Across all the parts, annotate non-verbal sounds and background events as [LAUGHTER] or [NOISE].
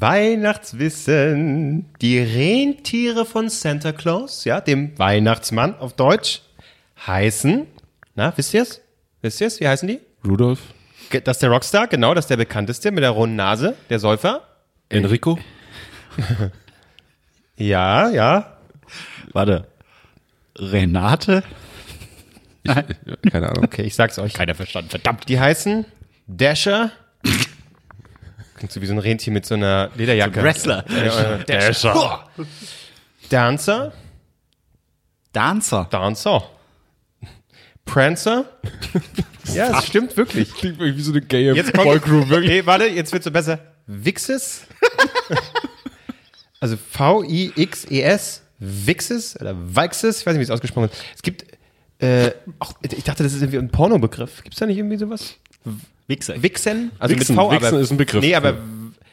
Weihnachtswissen. Die Rentiere von Santa Claus, ja, dem Weihnachtsmann auf Deutsch, heißen, na, wisst ihr's? Wisst ihr's? Wie heißen die? Rudolf. Das ist der Rockstar, genau, das ist der bekannteste mit der runden Nase, der Säufer. Enrico. [LAUGHS] Ja, ja. Warte. Renate? [LAUGHS] Keine Ahnung. Okay, ich sag's euch. Keiner verstanden, verdammt. Die heißen Dasher. Klingt so wie so ein Rentier mit so einer Lederjacke. Wrestler. Ja, äh, Dasher. Dancer. Dancer. Dancer. Prancer. [LAUGHS] ja, es stimmt wirklich. Klingt wirklich wie so eine gaye Jetzt kommt, Boygroup, wirklich. Okay, warte, jetzt wird's so besser. Vixes. [LAUGHS] also V-I-X-E-S. Vixes oder Vixes. Ich weiß nicht, wie es ausgesprochen wird. Es gibt, äh, auch, ich dachte, das ist irgendwie ein Pornobegriff. Gibt's da nicht irgendwie sowas? Wichser. Vixen? Also Vixen, mit V, Vixen aber, ist ein Begriff. Nee, aber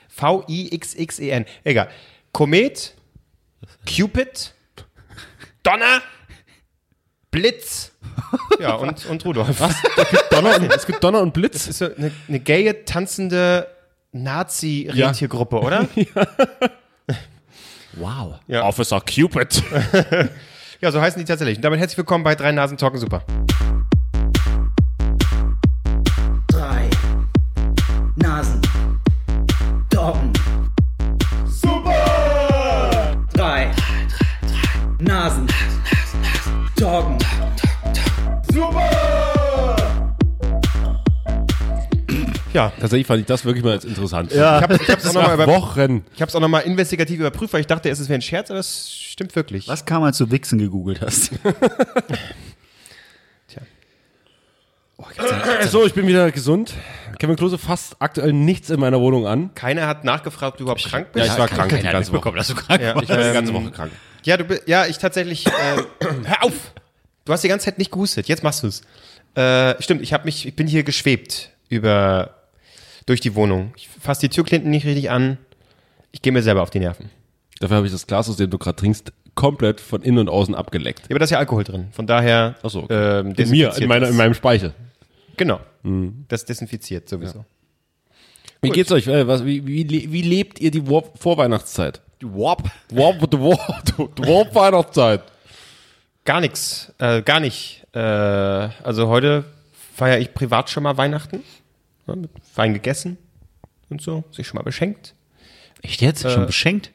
V-I-X-X-E-N. Egal. Komet, Cupid, Donner, Blitz. Ja, [LAUGHS] und, und Rudolf. Was? Donner und, es gibt Donner und Blitz. Das ist so eine, eine gaye, tanzende Nazi-Rentiergruppe, oder? [LAUGHS] Wow. Ja. Officer Cupid. [LAUGHS] Ja, so heißen die tatsächlich. Und damit herzlich willkommen bei Drei Nasen Talken Super. Doggen. Ja, Tatsächlich fand ich das wirklich mal als interessant. Ja. ich habe ich hab's auch nochmal Nach über, Wochen. ich hab's auch noch mal investigativ überprüft, weil ich dachte, es wäre ein Scherz, aber es stimmt wirklich. Was kam, als du Wichsen gegoogelt hast? [LAUGHS] So, ich bin wieder gesund. Kevin Klose fasst aktuell nichts in meiner Wohnung an. Keiner hat nachgefragt, ob du überhaupt krank bist. Ja, ich war krank die ganze Woche. mitbekommen, dass du krank Ja, ich war die ganze Woche krank. Ja, du, ja, ich tatsächlich. Äh, hör auf! Du hast die ganze Zeit nicht gehustet. Jetzt machst du's. Äh, stimmt, ich habe mich, ich bin hier geschwebt über durch die Wohnung. Ich fasse die Türklinten nicht richtig an. Ich gehe mir selber auf die Nerven. Dafür habe ich das Glas, aus dem du gerade trinkst, komplett von innen und außen abgeleckt. Ja, aber da ist ja Alkohol drin. Von daher. Ach so, okay. ähm, In mir, in, meiner, in meinem Speichel. Genau. Das desinfiziert sowieso. Wie geht's euch? Äh, was, wie, wie, wie lebt ihr die Warp Vorweihnachtszeit? Warp. Warp, die Warp, die Warp Weihnachtszeit. Gar nichts. Äh, gar nicht. Äh, also heute feiere ich privat schon mal Weihnachten. Ja, mit Wein gegessen und so. Sich schon mal beschenkt. Echt jetzt? Schon beschenkt?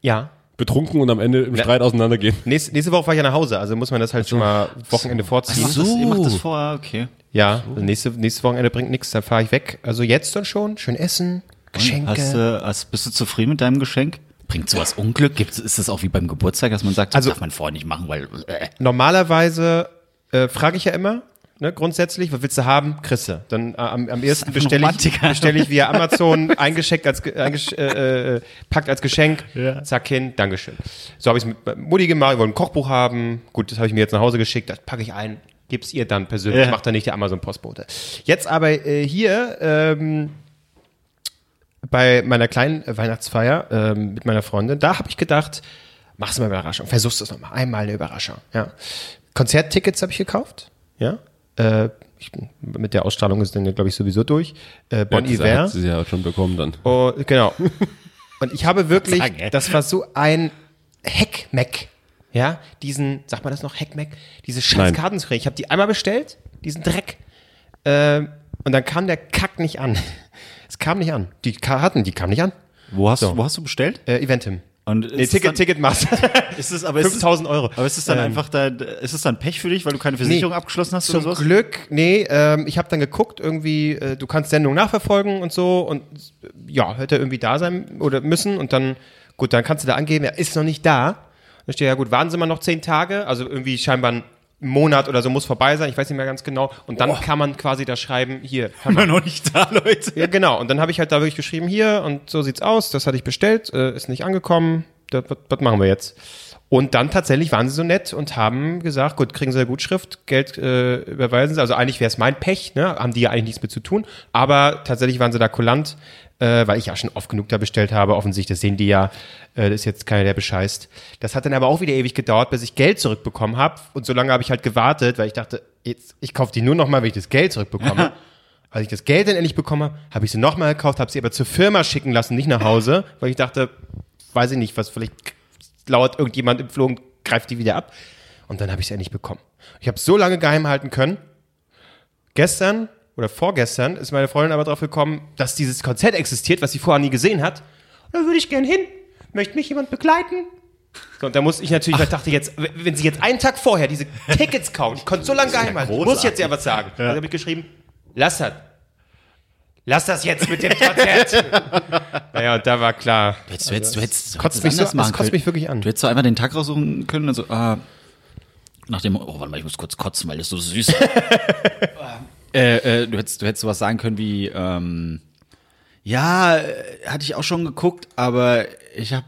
Ja. Betrunken und am Ende im Streit auseinandergehen. Nächste, nächste Woche fahre ich ja nach Hause, also muss man das halt schon mal Wochenende vorziehen. Das, ihr macht das vorher, okay. Ja, also nächste, nächste Wochenende bringt nichts, da fahre ich weg. Also jetzt dann schon, schön essen, Geschenke. Hast, hast, bist du zufrieden mit deinem Geschenk? Bringt sowas Unglück? Gibt's, ist das auch wie beim Geburtstag, dass man sagt, das Also- darf man vorher nicht machen, weil. Äh, Normalerweise äh, frage ich ja immer, ne, grundsätzlich, was willst du haben? Kriegst du. Dann äh, am, am ersten bestelle ich, [LAUGHS] bestell ich via Amazon eingeschenkt als, ge- eingesch äh, äh, packt als Geschenk, zack hin, Dankeschön. So habe ich es mit Mutti gemacht, ich wollte ein Kochbuch haben, gut, das habe ich mir jetzt nach Hause geschickt, das packe ich ein, gib's ihr dann persönlich, Ja. macht dann nicht der Amazon-Postbote. Jetzt aber äh, hier, ähm, bei meiner kleinen äh, Weihnachtsfeier ähm, mit meiner Freundin, da habe ich gedacht, mach's mal eine Überraschung, versuchst es nochmal, einmal eine Überraschung. Ja. Konzerttickets habe ich gekauft, ja. Äh, ich, mit der Ausstrahlung ist dann, glaube ich, sowieso durch. Äh, Bon Ja, Iver. Hat sie ja schon bekommen dann. Oh, genau. [LAUGHS] Und ich habe wirklich, das war so ein Heckmeck. Ja, diesen, sagt man das noch, Heckmeck? Diese scheiß Nein. Karten zu kriegen. Ich habe die einmal bestellt, diesen Dreck. Ähm, und dann kam der Kack nicht an. [LAUGHS] Es kam nicht an. Die Karten, die kamen nicht an. wo, hast, So. wo hast du bestellt? Äh, Eventim. Und Nee, Ticket, dann, Ticketmaster. [LAUGHS] Ist es, aber ist es, 5000 Euro. aber ist es dann Ähm, einfach da, ist es dann Pech für dich, weil du keine Versicherung abgeschlossen hast Zum oder sowas? Glück, nee, ähm, ich habe dann geguckt, irgendwie, äh, du kannst Sendung nachverfolgen und so und ja, hätte irgendwie da sein oder müssen und dann, gut, dann kannst du da angeben, er ist noch nicht da. Dann steht ja gut, warten Sie mal noch zehn Tage, also irgendwie scheinbar ein Monat oder so muss vorbei sein, ich weiß nicht mehr ganz genau. Und dann kann man quasi da schreiben, hier. Immer noch nicht da, Leute. Ja, genau. Und dann habe ich halt da wirklich geschrieben, hier und so sieht's aus, das hatte ich bestellt, äh, ist nicht angekommen, was machen wir jetzt? Und dann tatsächlich waren sie so nett und haben gesagt, gut, kriegen sie eine Gutschrift, Geld äh, überweisen sie. Also eigentlich wäre es mein Pech, ne? haben die ja eigentlich nichts mit zu tun. Aber tatsächlich waren sie da kulant, äh, weil ich ja schon oft genug da bestellt habe. Offensichtlich, das sehen die ja, äh, das ist jetzt keiner, der bescheißt. Das hat dann aber auch wieder ewig gedauert, bis ich Geld zurückbekommen habe. Und so lange habe ich halt gewartet, weil ich dachte, jetzt, ich kaufe die nur noch mal, wenn ich das Geld zurückbekomme. [LAUGHS] als ich das Geld dann endlich bekommen habe, habe ich sie nochmal gekauft, habe sie aber zur Firma schicken lassen, nicht nach Hause, weil ich dachte, weiß ich nicht, was vielleicht lauert irgendjemand im Flug und greift die wieder ab. Und dann habe ich sie endlich bekommen. Ich habe so lange geheim halten können. Gestern oder vorgestern ist meine Freundin aber drauf gekommen, dass dieses Konzert existiert, was sie vorher nie gesehen hat. Da würde ich gern hin. Möchte mich jemand begleiten? So, und da musste ich natürlich, weil ich dachte jetzt, wenn sie jetzt einen Tag vorher diese Tickets kaufen, ich konnte so lange geheim halten, muss ich jetzt ja was sagen. Ja. Also habe ich geschrieben, lass das. Lass das jetzt mit dem Konzert. [LAUGHS] naja, und da war klar. Du hättest, du hättest, du hättest, du kotzt mich so- das kotzt mich wirklich an. Du hättest so einmal den Tag raussuchen können und so, ah, nach dem, oh, warte mal, ich muss kurz kotzen, weil das so süß ist. [LAUGHS] äh, äh, du hättest, du hättest sowas sagen können wie, ähm, ja, äh, hatte ich auch schon geguckt, aber ich habe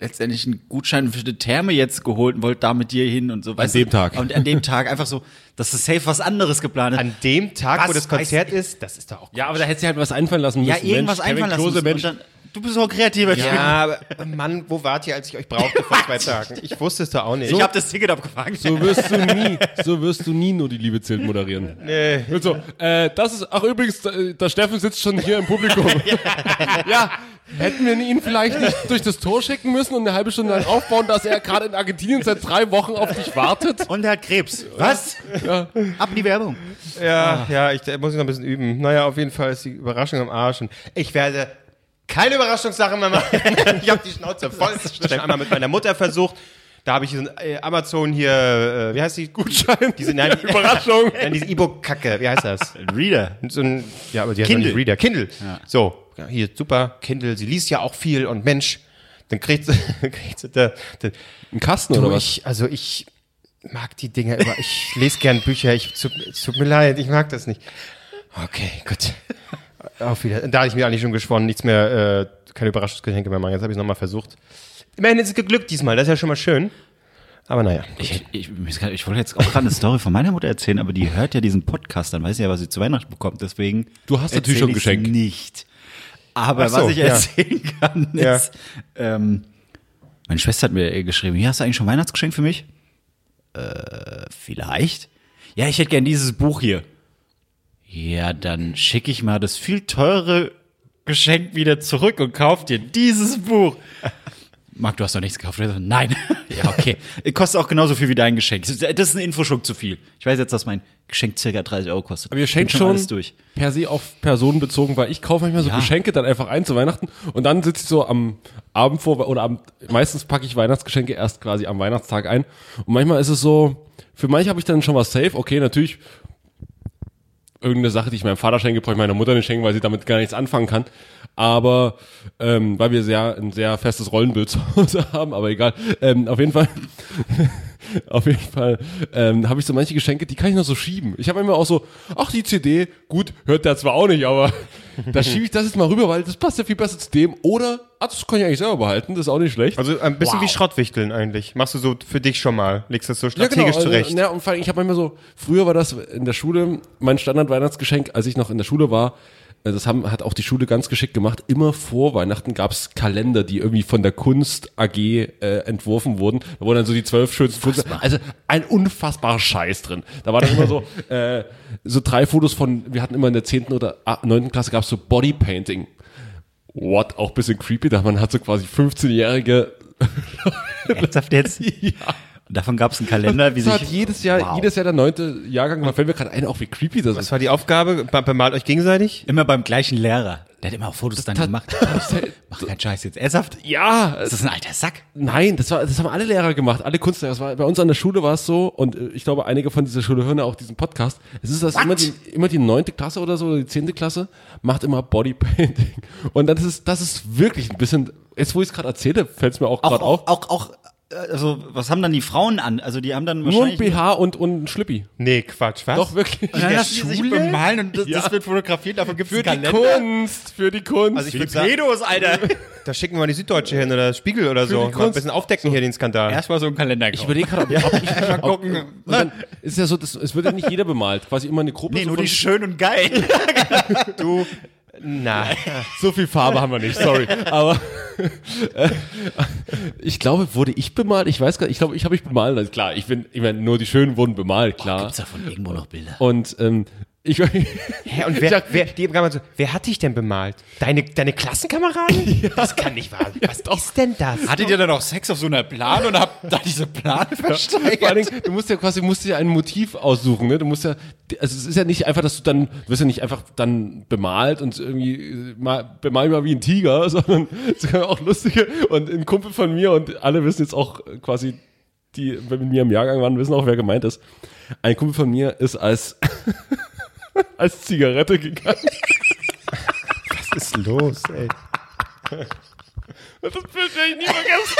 letztendlich einen Gutschein für die Therme jetzt geholt und wollte da mit dir hin und so. An dem Tag. Und an dem Tag einfach so, dass es safe was anderes geplant ist. An dem Tag, wo Was das Konzert ist, das ist doch auch Ja, aber da hätte sie halt was einfallen lassen müssen. ja, irgendwas Mensch, Kevin einfallen lassen. Klose, müssen. Mensch, Und dann, du bist auch kreativer Typ. Ja, aber Mann, wo wart ihr, als ich euch brauchte vor zwei [LAUGHS] Tagen? Ich wusste es doch auch nicht. Ich habe das Ticket abgefangen. So wirst du nie, so wirst du nie nur die Liebe zählt moderieren. [LAUGHS] Nee. Und so, äh, das ist, ach übrigens, der Steffen sitzt schon hier im Publikum. [LAUGHS] ja, hätten wir ihn vielleicht nicht durch das Tor schicken müssen und eine halbe Stunde lang aufbauen, dass er gerade in Argentinien seit drei Wochen auf dich wartet? Und er hat Krebs. Was? Ab in die Werbung. Ja, ja, ich da muss ich noch ein bisschen üben. Naja, auf jeden Fall ist die Überraschung am Arsch. Und ich werde keine Überraschungssache mehr machen. [LAUGHS] ich habe die Schnauze voll. Ich habe einmal mit meiner Mutter versucht. Da habe ich diesen äh, Amazon hier, äh, wie heißt die? Gutschein. Diese nein, Überraschung. [LAUGHS] Nein, diese E-Book-Kacke. Wie heißt das? Reader. So ein, ja, aber die heißt Kindle. nicht Reader. Kindle. So, ja, hier, super, Kindle. Sie liest ja auch viel und Mensch, dann kriegt sie, [LAUGHS] kriegt sie da, da, Ein Kasten oder Du, was? ich, also ich mag die Dinger immer. Ich lese gern Bücher. Ich, tut, es tut mir leid, ich mag das nicht. Okay, gut. Auf wieder. Da hatte ich mir eigentlich schon geschworen, nichts mehr, äh, keine Überraschungsgeschenke mehr machen. Jetzt habe ich es nochmal versucht. Immerhin ist es geglückt diesmal, das ist ja schon mal schön. Aber naja. Ich, ich, ich wollte jetzt auch gerade eine Story von meiner Mutter erzählen, aber die hört ja diesen Podcast, dann weiß sie ja, was sie zu Weihnachten bekommt. Deswegen. Du hast natürlich schon ein ich's Geschenk. Nicht. Aber so, was ich ja. erzählen kann, Ja. ist, ähm, meine Schwester hat mir geschrieben, hier hast du eigentlich schon ein Weihnachtsgeschenk für mich? Äh, vielleicht. Ja, ich hätte gern dieses Buch hier. Ja, dann schicke ich mal das viel teure Geschenk wieder zurück und kauf dir dieses Buch. Marc, du hast doch nichts gekauft. Nein. [LAUGHS] ja, okay. Kostet auch genauso viel wie dein Geschenk. Das ist ein Infoschub zu viel. Ich weiß jetzt, dass mein Geschenk circa 30 Euro kostet. Aber ihr schenkt schon alles durch. per se auf Personen bezogen, weil ich kaufe manchmal so Ja. Geschenke dann einfach ein zu Weihnachten und dann sitze ich so am Abend vor oder am, meistens packe ich Weihnachtsgeschenke erst quasi am Weihnachtstag ein und manchmal ist es so, für manche habe ich dann schon was safe, okay, natürlich irgendeine Sache, die ich meinem Vater schenke, brauche ich meiner Mutter nicht schenken, weil sie damit gar nichts anfangen kann. Aber ähm, weil wir sehr ein sehr festes Rollenbild [LAUGHS] zu Hause haben, aber egal. Ähm, auf jeden Fall, [LAUGHS] auf jeden Fall ähm, habe ich so manche Geschenke, die kann ich noch so schieben. Ich habe immer auch so, ach die CD, gut, hört der zwar auch nicht, aber [LAUGHS] da schiebe ich das jetzt mal rüber, weil das passt ja viel besser zu dem. Oder, ah, das kann ich eigentlich selber behalten, das ist auch nicht schlecht. Also ein bisschen Wow. wie Schrottwichteln eigentlich. Machst du so für dich schon mal. Legst das so strategisch also, zurecht. Ja, und vor allem, ich habe manchmal so, früher war das in der Schule mein Standard-Weihnachtsgeschenk, als ich noch in der Schule war. Äh, Das haben, hat auch die Schule ganz geschickt gemacht. Immer vor Weihnachten gab's Kalender, die irgendwie von der Kunst AG äh, entworfen wurden. Da wurden dann so die zwölf schönsten Fotos. Also ein unfassbarer Scheiß drin. Da war dann immer so, [LAUGHS] äh, so drei Fotos von, wir hatten immer in der zehnten oder neunten Klasse gab's so Bodypainting. What? Auch bisschen creepy, da man hat so quasi 15-jährige Ernsthaft jetzt? [LAUGHS] ja. Und davon gab es einen Kalender, wie Das sich. hat jedes Jahr, Wow. jedes Jahr der neunte Jahrgang, da fällt mir gerade ein, auch wie creepy das Was ist. war die Aufgabe? Be- Bemalt euch gegenseitig? Immer beim gleichen Lehrer. Der hat immer auch Fotos dann gemacht. [LAUGHS] Mach keinen Scheiß jetzt. Ernsthaft? Ja, Ist das ein alter Sack? nein, das war, das haben alle Lehrer gemacht, alle Kunstlehrer. Das war, bei uns an der Schule war es so, und äh, ich glaube, einige von dieser Schule hören ja auch diesen Podcast. Es ist das immer die, immer die neunte Klasse oder so, oder die zehnte Klasse, macht immer Bodypainting. Und das ist, das ist wirklich ein bisschen, jetzt wo ich es gerade erzähle, fällt es mir auch gerade auf. auch, auch, auch, also, was haben dann die Frauen an? Also, die haben dann Nur ein wahrscheinlich. BH und, und ein Schlippi. Nee, Quatsch, was? Doch, wirklich. Und dann lassen die sich Schule? bemalen und das, Ja. das wird fotografiert, davon gibt es Für einen die Kalender. Kunst, für die Kunst. Also ich Für würde die sagen, Pedos, Alter. [LAUGHS] da schicken wir mal die Süddeutsche hin oder Spiegel oder so. Mal ein bisschen aufdecken hier den Skandal. Erstmal so einen Kalender ich kaufen. überlege gerade, ob, ob ich Mal [LAUGHS] gucken. Und dann ist ja so, das, es wird ja nicht jeder bemalt. Quasi immer eine Gruppe. Nee, so nur von- die schön und geil. [LAUGHS] Du, na, [LAUGHS] so viel Farbe haben wir nicht, sorry. Aber äh, ich glaube, wurde ich bemalt? Ich weiß gar nicht. Ich glaube, ich habe mich bemalt. Also klar, ich bin, ich meine, nur die Schönen wurden bemalt, klar. Gibt's davon irgendwo noch Bilder? Und ähm, Ich, Hä, und wer, sag- wer, die so, wer hat dich denn bemalt? Deine, deine Klassenkameraden? [LAUGHS] Das kann nicht wahr sein. Was ist denn das? Hattet ihr dann auch Sex auf so einer Plan und habt da diese [LAUGHS] Vor allen versteigert? Dingen, du musst ja quasi, musst dir ein Motiv aussuchen, ne? Du musst ja, also es ist ja nicht einfach, dass du dann, du wirst ja nicht einfach dann bemalt und irgendwie äh, mal, bemal mal wie ein Tiger, [LAUGHS] sondern es kann auch lustige und ein Kumpel von mir und alle wissen jetzt auch quasi, die mit mir im Jahrgang waren, wissen auch, wer gemeint ist. Ein Kumpel von mir ist als, [LAUGHS] als Zigarette gegangen. Was ist los, ey? Das Bild werde ich nie vergessen.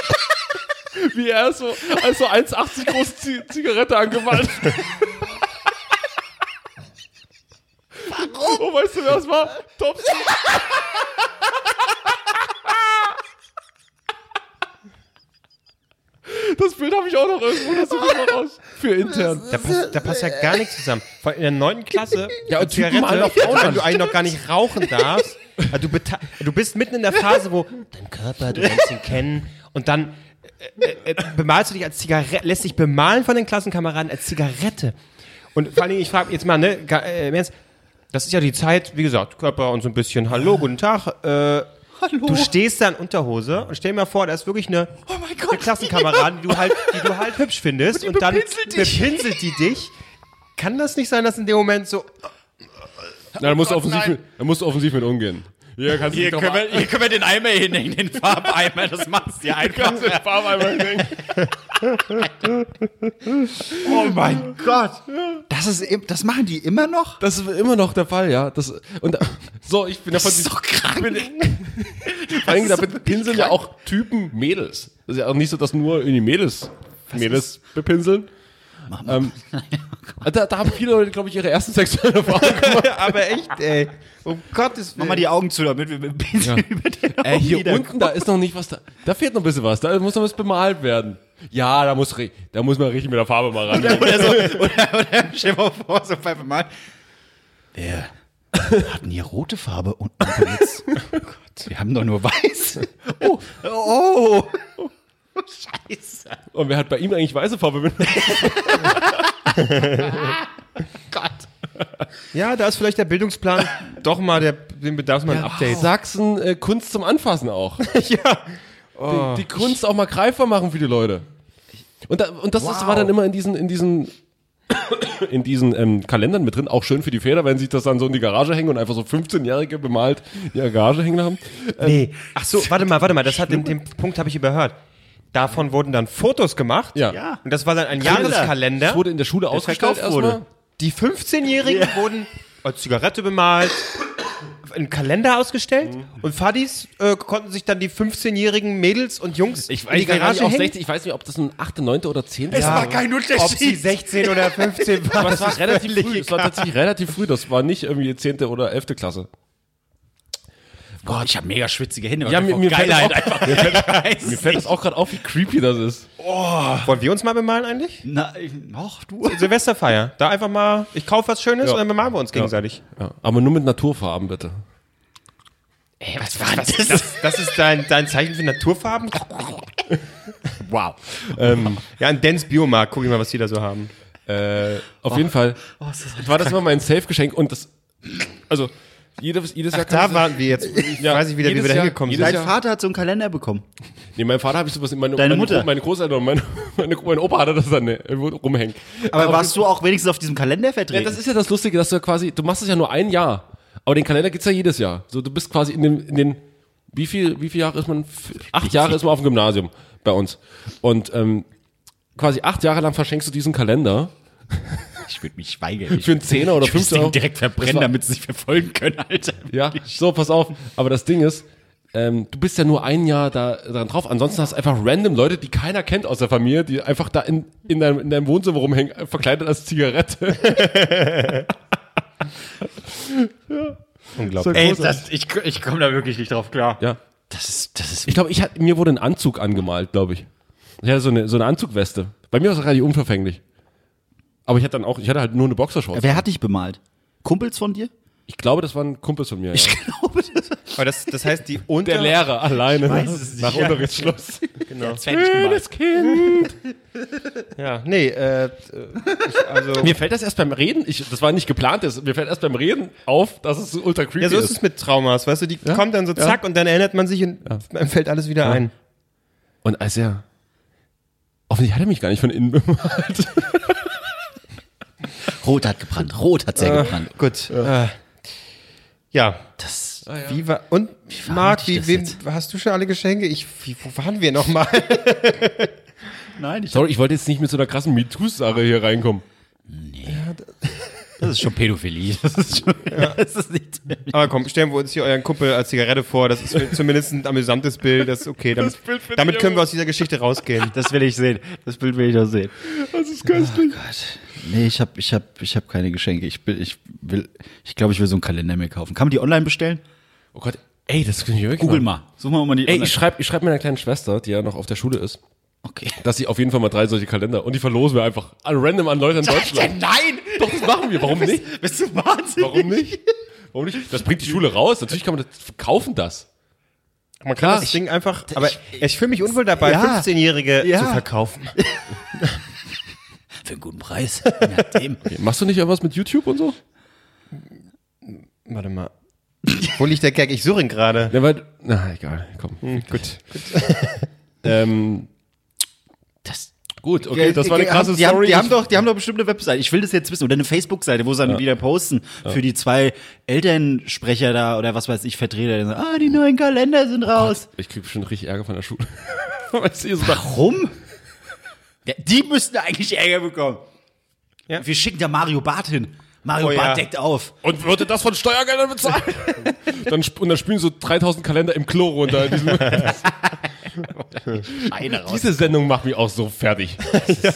Wie er so, als so 1,80 große Zi Zigarette angemalt. Warum? Oh, weißt du, wer das war? Topsy. Das Bild habe ich auch noch irgendwo, das suche ich mal raus. Für intern. Da passt, da passt ja gar nichts zusammen. Vor allem in der neunten Klasse, [LAUGHS] Ja, und malen auf Frauen wenn an. du eigentlich noch gar nicht rauchen darfst. Also du, du bist mitten in der Phase, wo dein Körper, du lernst ihn kennen und dann äh, äh, bemalst du dich als Zigarette, lässt dich bemalen von den Klassenkameraden als Zigarette. Und vor allen Dingen, ich frage jetzt mal, ne, äh, das ist ja die Zeit, wie gesagt, Körper und so ein bisschen Hallo, guten Tag. Äh, Hallo. Du stehst da in Unterhose und stell dir mal vor, da ist wirklich eine, Oh mein Gott. eine Klassenkameradin, die du halt, die du halt hübsch findest und, dann bepinselt dich. bepinselt die dich. Kann das nicht sein, dass in dem Moment so, Na, da musst, du Gott, offensiv nein. mit, da musst du offensiv mit umgehen. Hier kannst du Hier können, wir, hier können wir den Eimer hinhängen, den Farbeimer, das macht's dir einfach. kannst du den Farbeimer hinhängen. [LAUGHS] Oh mein Gott. Das, ist, das machen die immer noch? Das ist immer noch der Fall, ja. Das, und so, ich bin Das davon. ist doch krank. Vor allem, da pinseln ja auch Typen Mädels. Das ist ja auch nicht so, dass nur irgendwie Mädels Mädels bepinseln. Ähm, [LAUGHS] da, da haben viele Leute, glaube ich, ihre ersten sexuellen Erfahrungen gemacht. [LAUGHS] aber echt, ey, um Gottes Mach Willen. mal die Augen zu, damit wir mit dem Pinsel [LAUGHS] über den Äh, hier unten, da ist noch nicht was da. Da fehlt noch ein bisschen was. Da muss noch was bemalt werden. Ja, da muss, da muss man richtig mit der Farbe mal ran. Oder so, oder, oder stell mal vor, so beim Mal. Wer hat denn hier rote Farbe unten benutzt? Oh Gott, wir haben doch nur weiß. Oh, oh. [LAUGHS] Scheiße. Und wer hat bei ihm eigentlich weiße Farbe benutzt? [LAUGHS] Gott. Ja, da ist vielleicht der Bildungsplan doch mal, der, den bedarf mal ein Update. Sachsen äh, Kunst zum Anfassen auch. [LAUGHS] ja. die, die Kunst auch mal greifbar machen für die Leute. Und, da, und das ist, war dann immer in diesen, in diesen, [COUGHS] in diesen ähm, Kalendern mit drin, auch schön für die Väter, wenn sich das dann so in die Garage hängen und einfach so 15-Jährige bemalt in ihrer Garage hängen haben. Nee. Ach so, warte mal, warte mal, das hat den, den Punkt habe ich überhört. Davon wurden dann Fotos gemacht. Ja. Ja. Und das war dann ein Das Jahreskalender. wurde in der Schule ausgestellt verkauft wurde. erstmal. Die 15-Jährigen wurden als Zigarette bemalt, einen Kalender ausgestellt Mhm. und Fadis äh, konnten sich dann die 15-jährigen Mädels und Jungs Ich in weiß, die ich, Garage hängen. 16, ich weiß nicht, ob das ein 8., 9. oder 10. Es war. war kein Ob sie Unterschied. 16 oder 15 [LAUGHS] waren, Aber es war relativ früh. Es war tatsächlich relativ früh. Das war nicht irgendwie 10. oder 11. Klasse. Gott, ich habe mega schwitzige Hände. Ja, mir, mir, fällt das auch, einfach. mir, fällt, mir fällt das auch gerade auf, wie creepy das ist. Wollen wir uns mal bemalen eigentlich? Na, ich- ach du. Silvesterfeier. Da einfach mal, ich kaufe was Schönes Ja. und dann bemalen wir uns gegenseitig. Ja, aber nur mit Naturfarben, bitte. Ey, was, was, was ist das? Das ist dein, dein Zeichen für Naturfarben? [LAUGHS] Wow. Ähm, Ja, ein Dance Biomarkt. Guck ich mal, was die da so haben. Äh, auf jeden Fall war das immer mein Safe-Geschenk und das, also jedes, jedes Jahr Da kann waren wir jetzt. [LAUGHS] Ich Ja, weiß nicht wieder, wie wir da Jahr- hingekommen sind. Dein Jahr- Vater hat so einen Kalender bekommen. Nee, mein Vater habe ich sowas, meine, Deine meine, Mutter? Meine Großeltern und meine, meine, mein Opa hatte das dann äh, irgendwo rumhängen. Aber warst du auch wenigstens auf diesem Kalender Ja, vertreten? das ist ja das Lustige, dass du quasi, du machst es ja nur ein Jahr, aber den Kalender gibt's ja jedes Jahr. So, du bist quasi in den, in den, wie viel, wie viele Jahre ist man? Acht Jahre ist man auf dem Gymnasium bei uns. Und ähm, quasi acht Jahre lang verschenkst du diesen Kalender ich würde mich weigern. für einen Zehner [LAUGHS] oder ich würde das 15 Euro. Direkt verbrennen, damit sie sich verfolgen können, Alter. Ja, so, pass auf. Aber das Ding ist, ähm, du bist ja nur ein Jahr da dran drauf. Ansonsten hast du einfach random Leute, die keiner kennt aus der Familie, die einfach da in, in, deinem, in deinem Wohnzimmer rumhängen, äh, verkleidet als Zigarette. [LAUGHS] Unglaublich. Ey, das, ich, ich komme da wirklich nicht drauf klar. ja. Das ist, das ist Ich glaube, ich mir wurde ein Anzug angemalt, glaube ich. Ich hatte so eine, so eine Anzugweste. Bei mir war es relativ unverfänglich. Aber ich hatte dann auch, ich hatte halt nur eine Boxershorts. Wer hat dich bemalt? Kumpels von dir? Ich glaube, das waren Kumpels von mir. Ja. [LAUGHS] glaube, das Aber das, das heißt, die unter... Der Lehrer alleine nach Ja. Unterrichtsschluss. [LAUGHS] Genau. Schönes Kind. Ja, nee, äh, ich, also. Mir fällt das erst beim Reden, ich, das war nicht geplant, das, mir fällt erst beim Reden auf, dass es so ultra creepy Ja, so ist ist. es mit Traumas, weißt du, die kommt dann so zack und dann erinnert man sich und einem fällt alles wieder ein. Und als er, offensichtlich hat er mich gar nicht von innen bemalt. [LAUGHS] Rot hat gebrannt, rot hat sehr gebrannt. Gut. Äh, ja. Das, Wie war, und war Marc, wie, das wem, hast du schon alle Geschenke? Ich, wie, wo waren wir nochmal? [LAUGHS] nein, ich, Sorry, ich wollte jetzt nicht mit so einer krassen MeToo-Sache hier reinkommen. das ist schon Pädophilie. Das ist schon, [LAUGHS] das ist nicht, Aber komm, stellen wir uns hier euren Kumpel als Zigarette vor. Das ist zumindest ein amüsantes Bild. Das ist okay. Damit, damit können wir aus dieser Geschichte rausgehen. das will ich sehen. Das Bild will ich doch sehen. Das ist köstlich. Gott. Nee, ich hab, ich hab, ich hab keine Geschenke. Ich will, ich will, ich glaube, ich will so einen Kalender mir kaufen. Kann man die online bestellen? Oh Gott, ey, das finde ich wirklich Google mal. Such mal mal die Ey, online. ich schreibe ich schreib meiner kleinen Schwester, die ja noch auf der Schule ist, Okay. dass sie auf jeden Fall mal drei solche Kalender und die verlosen wir einfach an random an Leute in Deutschland. Nein! Doch, das machen wir. Warum [LAUGHS] nicht? Bist du wahnsinnig? Warum nicht? Warum nicht? Das bringt die Schule raus. Natürlich kann man das verkaufen das. Man kann Klar. das Ding einfach, aber ich fühle mich unwohl dabei, Ja. 15-Jährige Ja. zu verkaufen. [LAUGHS] Für einen guten Preis. [LAUGHS] Nachdem. Machst du nicht irgendwas mit YouTube und so? Warte mal. Wo liegt der Gag? Ich suche ihn gerade. Ja, weil, na, egal, komm. Gut. Ähm, Das, gut, okay, das war eine krasse die haben, Story. Die haben, doch, die haben doch bestimmt eine Webseite. Ich will das jetzt wissen. Oder eine Facebook-Seite, wo sie dann wieder posten. Für die zwei Elternsprecher da oder was weiß ich, Vertreter. Die sagen, ah, die neuen Kalender sind raus. ich krieg bestimmt richtig Ärger von der Schule. [LAUGHS] Warum? Die müssten eigentlich Ärger bekommen. Ja. Wir schicken da Mario Barth hin. Mario Oh, Barth ja. deckt auf. und würde das von Steuergeldern bezahlt? [LAUGHS] dann, und dann spielen so 3000 Kalender im Klo runter. [LAUGHS] Diese, Scheine raus. diese Sendung macht mich auch so fertig.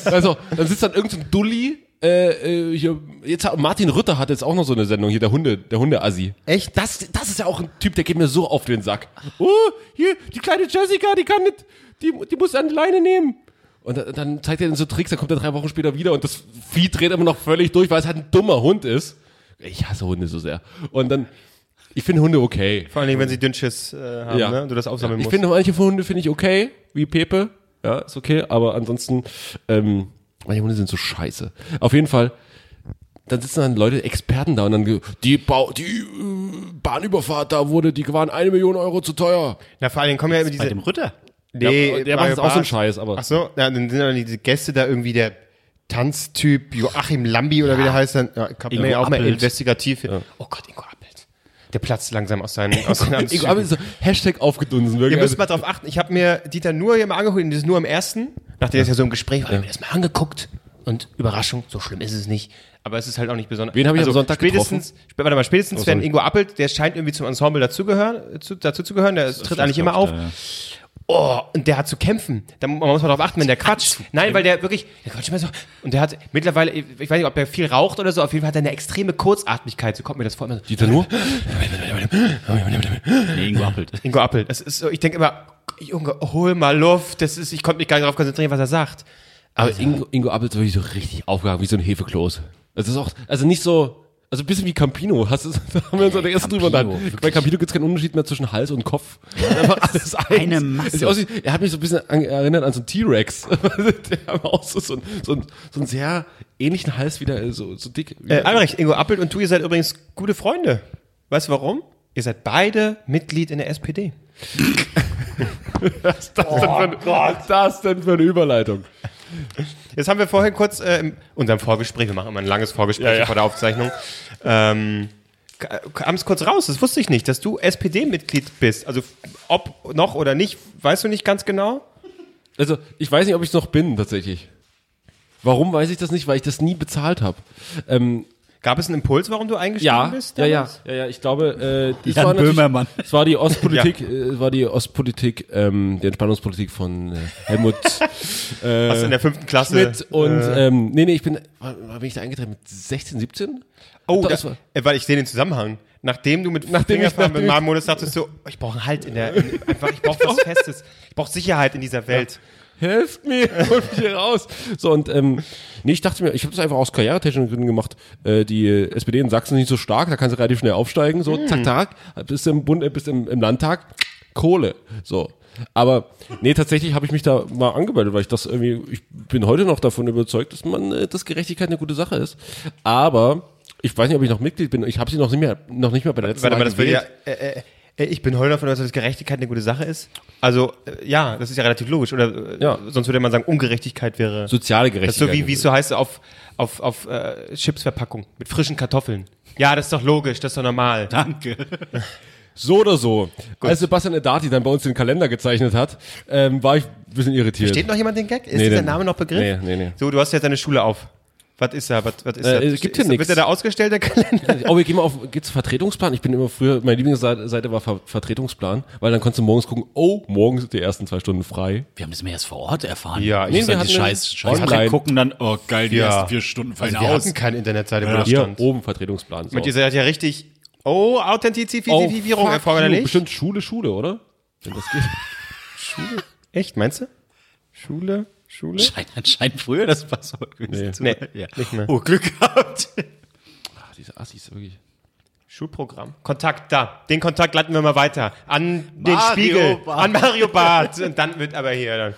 Also, dann sitzt dann irgendein so Dulli, äh, äh, hier, jetzt hat, Martin Rütter hat jetzt auch noch so eine Sendung hier, der Hunde, der Hunde-Assi. Echt? Das, das ist ja auch ein Typ, der geht mir so auf den Sack. Oh, hier, die kleine Jessica, die kann nicht, die, die muss an die Leine nehmen. Und dann, zeigt er dann so Tricks, dann kommt er drei Wochen später wieder und das Vieh dreht immer noch völlig durch, weil es halt ein dummer Hund ist. Ich hasse Hunde so sehr. Und dann, ich finde Hunde okay. Vor allem, wenn sie Dünnschiss äh, haben, Ja. ne? Und du das aufsammeln Ich musst. finde manche Hunde finde ich okay, wie Pepe. Ja, ist okay, aber ansonsten, ähm, manche Hunde sind so scheiße. Auf jeden Fall, dann sitzen dann Leute, Experten da und dann, die, Bau, die äh, Bahnüberfahrt da wurde, die waren eine Million Euro zu teuer. Na, vor allem kommen ja immer Bei diese. dem Rütter. Nee, der, der macht jetzt auch so einen. Scheiß, aber. Ach so, ja, dann sind dann diese Gäste da irgendwie der Tanztyp Joachim Lambi oder wie der heißt dann. Ja, ich hab Ingo mir ja auch mal Appelt. investigativ. Oh Gott, Ingo Appelt. Der platzt langsam aus seinen, aus seinen Ich Anzügen. habe so Hashtag aufgedunsen, wirklich. Ihr müsst mal drauf achten. Ich habe mir Dieter nur hier mal angeguckt, und das ist nur im ersten. Nachdem das ja so im Gespräch war, habe ich mir das mal angeguckt. Und Überraschung, so schlimm ist es nicht. Aber es ist halt auch nicht besonders. Wen habe ich am Sonntag spätestens, sp- Warte mal, spätestens Oh, wenn. Ingo Appelt, der scheint irgendwie zum Ensemble dazugehören, zu, dazu zu gehören, der tritt eigentlich immer auf. Oh, und der hat zu kämpfen. Da muss man darauf achten, wenn der quatscht. Nein, weil der wirklich, der quatscht immer so. Und der hat mittlerweile, ich weiß nicht, ob er viel raucht oder so, auf jeden Fall hat er eine extreme Kurzatmigkeit. So kommt mir das vor. Immer so, Dieter nur? Nee, Ingo Appelt. Ingo Appelt. Das ist so, ich denke immer, Junge, hol mal Luft. Das ist, ich konnte mich gar nicht darauf konzentrieren, was er sagt. Aber Ingo, Ingo Appelt ist wirklich so richtig aufgegangen, wie so ein Hefekloß. Das ist auch, also nicht so, also ein bisschen wie Campino. Hast du, [LAUGHS] da haben wir uns an der ersten drüber wirklich. Bei Campino gibt es keinen Unterschied mehr zwischen Hals und Kopf. [LAUGHS] Einfach alles eins. Eine Masse. Sieht aus wie- Er hat mich so ein bisschen an, erinnert an so einen T-Rex. [LAUGHS] der hat auch so, so, so, ein- so einen sehr ähnlichen Hals wieder, so, so dick. Äh, Albrecht, Ingo Appelt und du, ihr seid übrigens gute Freunde. Weißt du warum? Ihr seid beide Mitglied in der SPD. Was ist das, denn für was ist das denn für eine Überleitung? Jetzt haben wir vorhin kurz äh, in unserem Vorgespräch, wir machen immer ein langes Vorgespräch Ja, ja. vor der Aufzeichnung, ähm, kam es kurz raus, das wusste ich nicht, dass du SPD-Mitglied bist. Also ob noch oder nicht, weißt du nicht ganz genau? Also, ich weiß nicht, ob ich es noch bin, tatsächlich. Warum weiß ich das nicht? Weil ich das nie bezahlt habe. Ähm, Gab es einen Impuls, warum du eingestiegen ja, bist? ja, ja, ja, ja, ich glaube, äh, es Jan war Böhmermann. Es war die [LAUGHS] Ostpolitik, äh, es war die Ostpolitik, ähm, die Entspannungspolitik von äh, Helmut [LAUGHS] äh, Was in der fünften Klasse? Schmidt und ähm, nee, nee, ich bin, war, war- bin ich da eingetreten mit 16, 17? Oh, Das das war- äh, weil ich sehe den Zusammenhang. Nachdem du mit Nachdem ich- Fingerfarben mit Marmodus sagtest du, oh, ich brauche einen Halt in der, in, einfach, ich brauche was [LAUGHS] Festes. Ich brauche Sicherheit in dieser Welt. Helft mir, [LAUGHS] holt mich hier raus. So, und ähm, nee, ich dachte mir, ich habe das einfach aus karrieretechnischen Gründen gemacht. Äh, die SPD in Sachsen ist nicht so stark, da kannst du relativ schnell aufsteigen. So, zack, zack, bist du im Bund, äh, bist im, im Landtag, Kohle. So. Aber nee, tatsächlich habe ich mich da mal angemeldet, weil ich das irgendwie, ich bin heute noch davon überzeugt, dass man, äh, dass Gerechtigkeit eine gute Sache ist. Aber ich weiß nicht, ob ich noch Mitglied bin. Ich habe sie noch nicht mehr, noch nicht mehr bei der letzten Warte mal, das würde ja. Äh, äh, ich bin heute davon überzeugt, dass Gerechtigkeit eine gute Sache ist. Also, äh, ja, das ist ja relativ logisch. Oder äh, Ja. sonst würde man sagen, Ungerechtigkeit wäre. Soziale Das Gerechtigkeit. so wie, wie es so heißt auf, auf, auf äh, Chipsverpackung mit frischen Kartoffeln. Ja, das ist doch logisch, das ist doch normal. Danke. [LAUGHS] So oder so. Als Sebastian Edati dann bei uns den Kalender gezeichnet hat, ähm, war ich ein bisschen irritiert. Steht noch jemand den Gag? Ist Nee, dieser Name noch Begriff? Nee, nee, nee. So, du hast jetzt deine Schule auf. Was ist da? Was, was ist Äh, da? es gibt hier nix. Wird der da ausgestellt, der Kalender? Oh, wir gehen mal auf, gibt's Vertretungsplan? Ich bin immer früher, meine Lieblingsseite Seite war Ver Vertretungsplan, weil dann konntest du morgens gucken, oh, morgens sind die ersten zwei Stunden frei. Wir haben das mehr erst vor Ort erfahren. Ja, ich nee, wir die hatten scheiß, scheiß online. gucken dann, oh geil, die Ja. ersten vier Stunden fallen Also wir aus. hatten keine Internetseite, wo das Hier, stand. oben Vertretungsplan. So. Und ihr seid ja richtig, oh, Authentizifizierung fuck you. erforderlich. Bestimmt Schule, Schule, oder? Wenn das geht. [LAUGHS] Echt, meinst du? Schule, Schule? Scheint anscheinend früher das Passwort gewesen Nee. zu Nee, ja. nicht mehr. Oh, Glück gehabt. Ach, diese Assis, wirklich. Schulprogramm. Kontakt, da. Den Kontakt leiten wir mal weiter. An den Mario Spiegel. Barth. An Mario Barth. Und dann wird aber hier, dann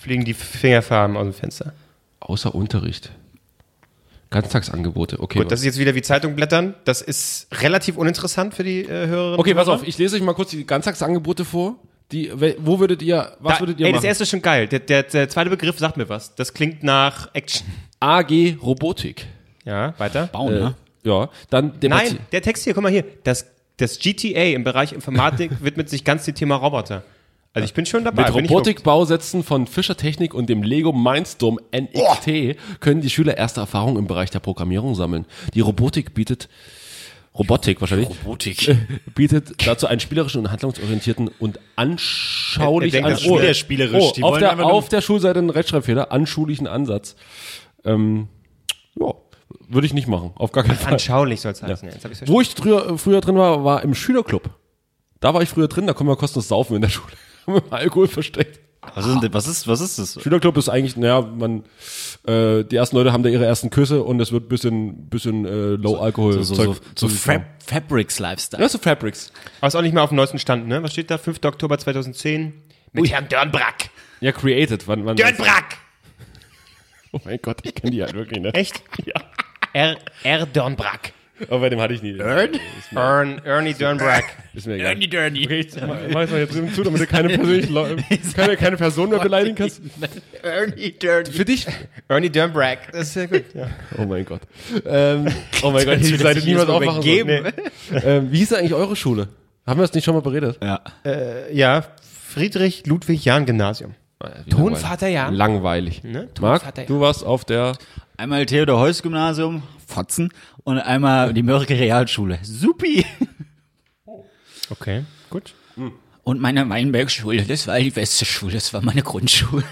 fliegen die Fingerfarben aus dem Fenster. Außer Unterricht. Ganztagsangebote, okay. Gut, das ist jetzt wieder wie Zeitung blättern. Das ist relativ uninteressant für die äh, Hörerinnen. okay, pass auf, ich lese euch mal kurz die Ganztagsangebote vor. Die, wo würdet ihr, was Da, würdet ihr ey, machen? das erste ist schon geil. Der, der, der zweite Begriff sagt mir was. Das klingt nach Action. AG Robotik. Ja, weiter. Bauen, Äh, ne? ja, dann Nein, der Text hier, guck mal hier. Das, das GTA im Bereich Informatik [LAUGHS] widmet sich ganz dem Thema Roboter. Also ich bin schon dabei. Mit Robotikbausätzen von Fischer Technik und dem Lego Mindstorm NXT können die Schüler erste Erfahrungen im Bereich der Programmierung sammeln. Die Robotik bietet Robotik wahrscheinlich Robotik. [LAUGHS] bietet dazu einen spielerischen und handlungsorientierten und anschaulich Er- er denkt, das oh, spielerisch. Oh, Die auf, der, auf der Schulseite ein Rechtschreibfehler, anschulischen Ansatz. Ähm, ja, würde ich nicht machen, auf gar keinen Fall. Anschaulich soll es heißen. Ja. Jetzt hab ich's verstanden. Wo ich früher, früher drin war, war im Schülerclub. Da war ich früher drin, da konnten wir kostenlos saufen in der Schule. [LAUGHS] Haben wir Alkohol versteckt. Was ist, denn, was ist, was ist das? Schülerclub ist eigentlich, naja, man, äh, die ersten Leute haben da ihre ersten Küsse und es wird bisschen, bisschen äh, Low-Alkohol. So, so, so, so Fab Fabrics Lifestyle. Ja, so Fabrics. Aber ist auch nicht mehr auf dem neuesten Stand, ne? Was steht da? 5. Oktober 2010. Mit Herrn Dörnbrack. Ja, created. Wann, wann Dörnbrack! [LAUGHS] Oh mein Gott, ich kenne die halt wirklich, ne? Echt? [LAUGHS] Ja. R. R. Dörnbrack. Aber bei dem hatte ich nie. Ern, Ernie Dörnbrack. Ist mir egal. Dirty, dirty. Okay, ich mach mach mal jetzt eben zu, damit du keine [LAUGHS] keine, keine Person mehr beleidigen kannst. Ernie Dirty. Für dich? Ernie Dörnbrack. Das ist sehr gut. Ja. Oh mein Gott. Ähm, oh mein Gott, [LAUGHS] Seite sich niemals aufmachen soll. Nee. Ähm, wie hieß eigentlich eure Schule? Haben wir das nicht schon mal beredet? Ja. ja, Friedrich Ludwig Jahn Gymnasium. Wie Tonvater Jan. Langweilig. Ne? Marc, Tonvater Jan. du warst auf der Einmal Theodor Heuss Gymnasium, Fotzen, und einmal die Mörike Realschule. Supi! Okay, gut. Und meine Weinbergschule, das war die beste Schule, das war meine Grundschule.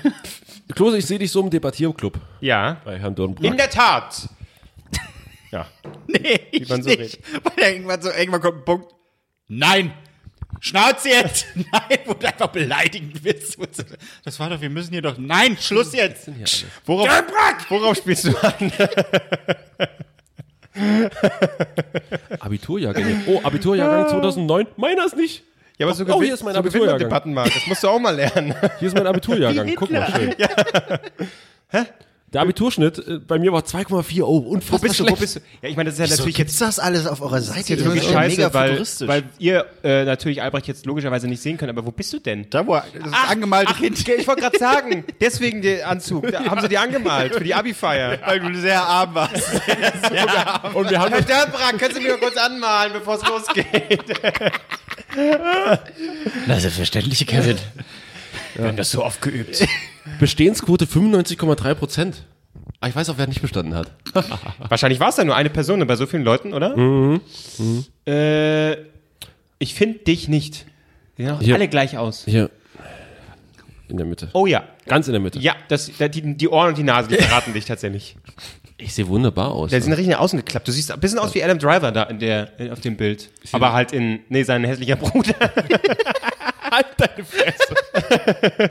Klose, ich sehe dich so im Debattierclub Ja. bei Herrn Dornbrack. In der Tat. Ja. [LAUGHS] Nee, ich man so nicht. Weil irgendwann so, irgendwann kommt ein Punkt. Nein! Schnauze jetzt! [LAUGHS] Nein, wo du einfach beleidigend bist. Das war doch, wir müssen hier doch. Nein, Schluss jetzt! Worauf, worauf spielst du an? [LAUGHS] Abiturjahrgänge. Oh, Abiturjahrgang 2009. Meiner ist nicht. Ja, aber so Oh, hier ist mein Abiturjahrgang. Das musst du auch mal lernen. Hier ist mein [LAUGHS] Abiturjahrgang. Guck mal schön. Hä? Der Abiturschnitt äh, bei mir war 2,4. Oh, unfassbar Wo bist du? Wo schlecht. bist du? Ja, ich meine, das ist ja natürlich jetzt das alles auf eurer Seite? jetzt irgendwie scheiße, weil, weil ihr äh, natürlich Albrecht jetzt logischerweise nicht sehen könnt, aber wo bist du denn? da, wo das angemalte Kind. Ich wollte gerade sagen, [LAUGHS] deswegen der Anzug. Da haben sie die angemalt für die Abi-Feier. [LAUGHS] Weil du sehr arm warst. [LAUGHS] Und wir haben Herr Dörnbrack, können Sie mich mal kurz anmalen, bevor es losgeht? Na, selbstverständlich, Kevin. Wir haben das so oft geübt. [LAUGHS] Bestehensquote 95,3 Prozent. Ah, ich weiß auch, wer nicht bestanden hat. [LAUGHS] Wahrscheinlich war es ja nur eine Person bei so vielen Leuten, oder? Mhm. Äh, ich finde dich nicht. Die sehen auch Hier. alle gleich aus. Hier. In der Mitte. Oh ja. Ganz in der Mitte. Ja, das, da- die, die Ohren und die Nase, die verraten dich tatsächlich. [LAUGHS] Ich sehe wunderbar aus. Der sind richtig nach außen geklappt. Du siehst ein bisschen aus wie Adam Driver da in der, in, auf dem Bild. Aber halt in, nee, sein hässlicher Bruder. [LAUGHS] halt deine Fresse. [LAUGHS]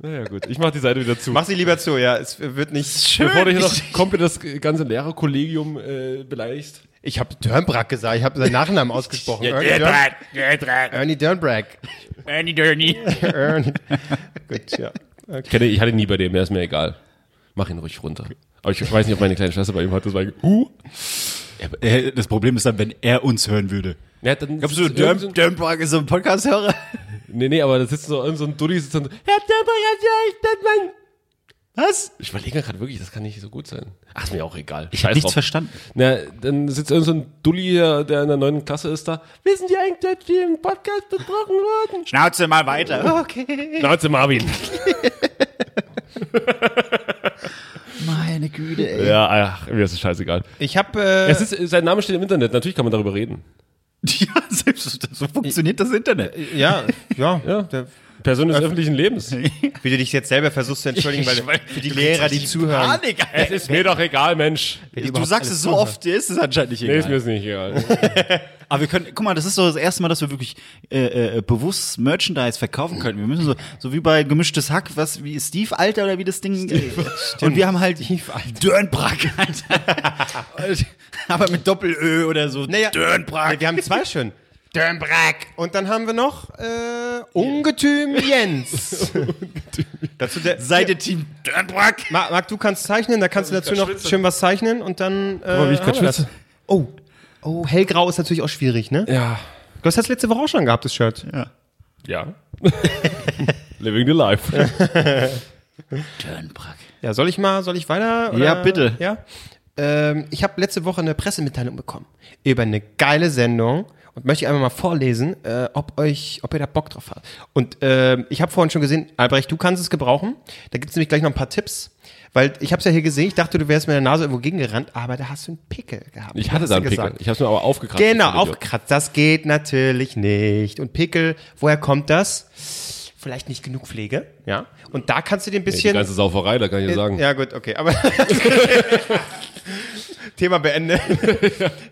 naja, gut. Ich mach die Seite wieder zu. Mach sie lieber zu, ja. Es wird nicht. Bevor du hier noch komplett das ganze Lehrerkollegium äh, beleidigst. Ich habe Dörnbrack gesagt, ich habe seinen Nachnamen [LAUGHS] ausgesprochen. Ernie, Dörn, Ernie Dörnbrack. Ernie Dörny. Ernie. Gut, ja. Ich, kenne, ich hatte nie bei dem, der ist mir egal. Mach ihn ruhig runter. Aber ich weiß nicht, ob meine kleine Schwester bei ihm hat. Das war, huh. Äh, Das Problem ist dann, wenn er uns hören würde. Ja, dann Glaubst du, Dörnbrag ist so ein Podcast-Hörer? Nee, nee, aber da sitzt so irgend so ein Dulli, sitzt dann so, Herr Dörnberg, ja, ich mein... Was? Ich überlege gerade wirklich, das kann nicht so gut sein. Ach, ist mir auch egal. Ich habe nichts verstanden. Na, dann sitzt irgend so ein Dulli, der in der neunten Klasse ist da. Wissen Sie eigentlich, dass wir im Podcast besprochen wurden? Schnauze mal weiter. Okay. Schnauze Marvin. [LAUGHS] [LAUGHS] Meine Güte, ey. Ja, ach, mir ist es scheißegal. Ich habe äh, Es ist, sein Name steht im Internet, natürlich kann man darüber reden. [LAUGHS] Ja, selbst so funktioniert das Internet. ja, ja, Ja. Der, Person des öffentlichen Lebens. [LAUGHS] wie du dich jetzt selber versuchst zu entschuldigen, weil für die Lehrer, die zuhören. Panik, Es ist mir doch egal, Mensch. Du sagst es so oft, dir ist es anscheinend nicht Nee, ist mir egal. ist nicht egal. [LAUGHS] Aber wir können, guck mal, das ist so das erste Mal, dass wir wirklich äh, äh, bewusst Merchandise verkaufen können. Wir müssen so, so wie bei gemischtes Hack, was wie Steve Alter oder wie das Ding. Äh, und wir haben halt Dörnbrack, Alter. [LAUGHS] Aber mit Doppel-Ö oder so. Naja, Dörnbrack. wir haben zwei schon. Dörnbrack. Und dann haben wir noch äh, Ungetüm Jens. [LAUGHS] Dazu der, Seid ihr Team Dörnbrack? Marc, Marc, du kannst zeichnen, da kannst du dazu noch schön was zeichnen und dann. Äh, mal, wie ich haben wir das. Oh. Oh, hellgrau ist natürlich auch schwierig, ne? Ja. Du hast das letzte Woche auch schon gehabt, das Shirt. Ja. [LAUGHS] Living the life. Dörnbrack. Ja, soll ich mal, soll ich weiter? Oder? Ja, bitte. Ja. Ähm, ich habe letzte Woche eine Pressemitteilung bekommen über eine geile Sendung möchte einfach mal vorlesen, äh, ob euch, ob ihr da Bock drauf habt. Und ähm, ich habe vorhin schon gesehen, Albrecht, du kannst es gebrauchen. Da gibt's nämlich gleich noch ein paar Tipps. Weil ich habe es ja hier gesehen, ich dachte, du wärst mit der Nase irgendwo gegengerannt, aber da hast du einen Pickel gehabt. Ich hatte da einen Pickel. gesagt. Ich habe es mir aber aufgekratzt. Genau, ich aufgekratzt. Das geht natürlich nicht. Und Pickel, woher kommt das? Vielleicht nicht genug Pflege, ja. Und da kannst du dir ein Die bisschen. ganze Sauferei, da kann ich dir sagen. Ja, gut, okay. Aber [LAUGHS] [LAUGHS] Thema beendet.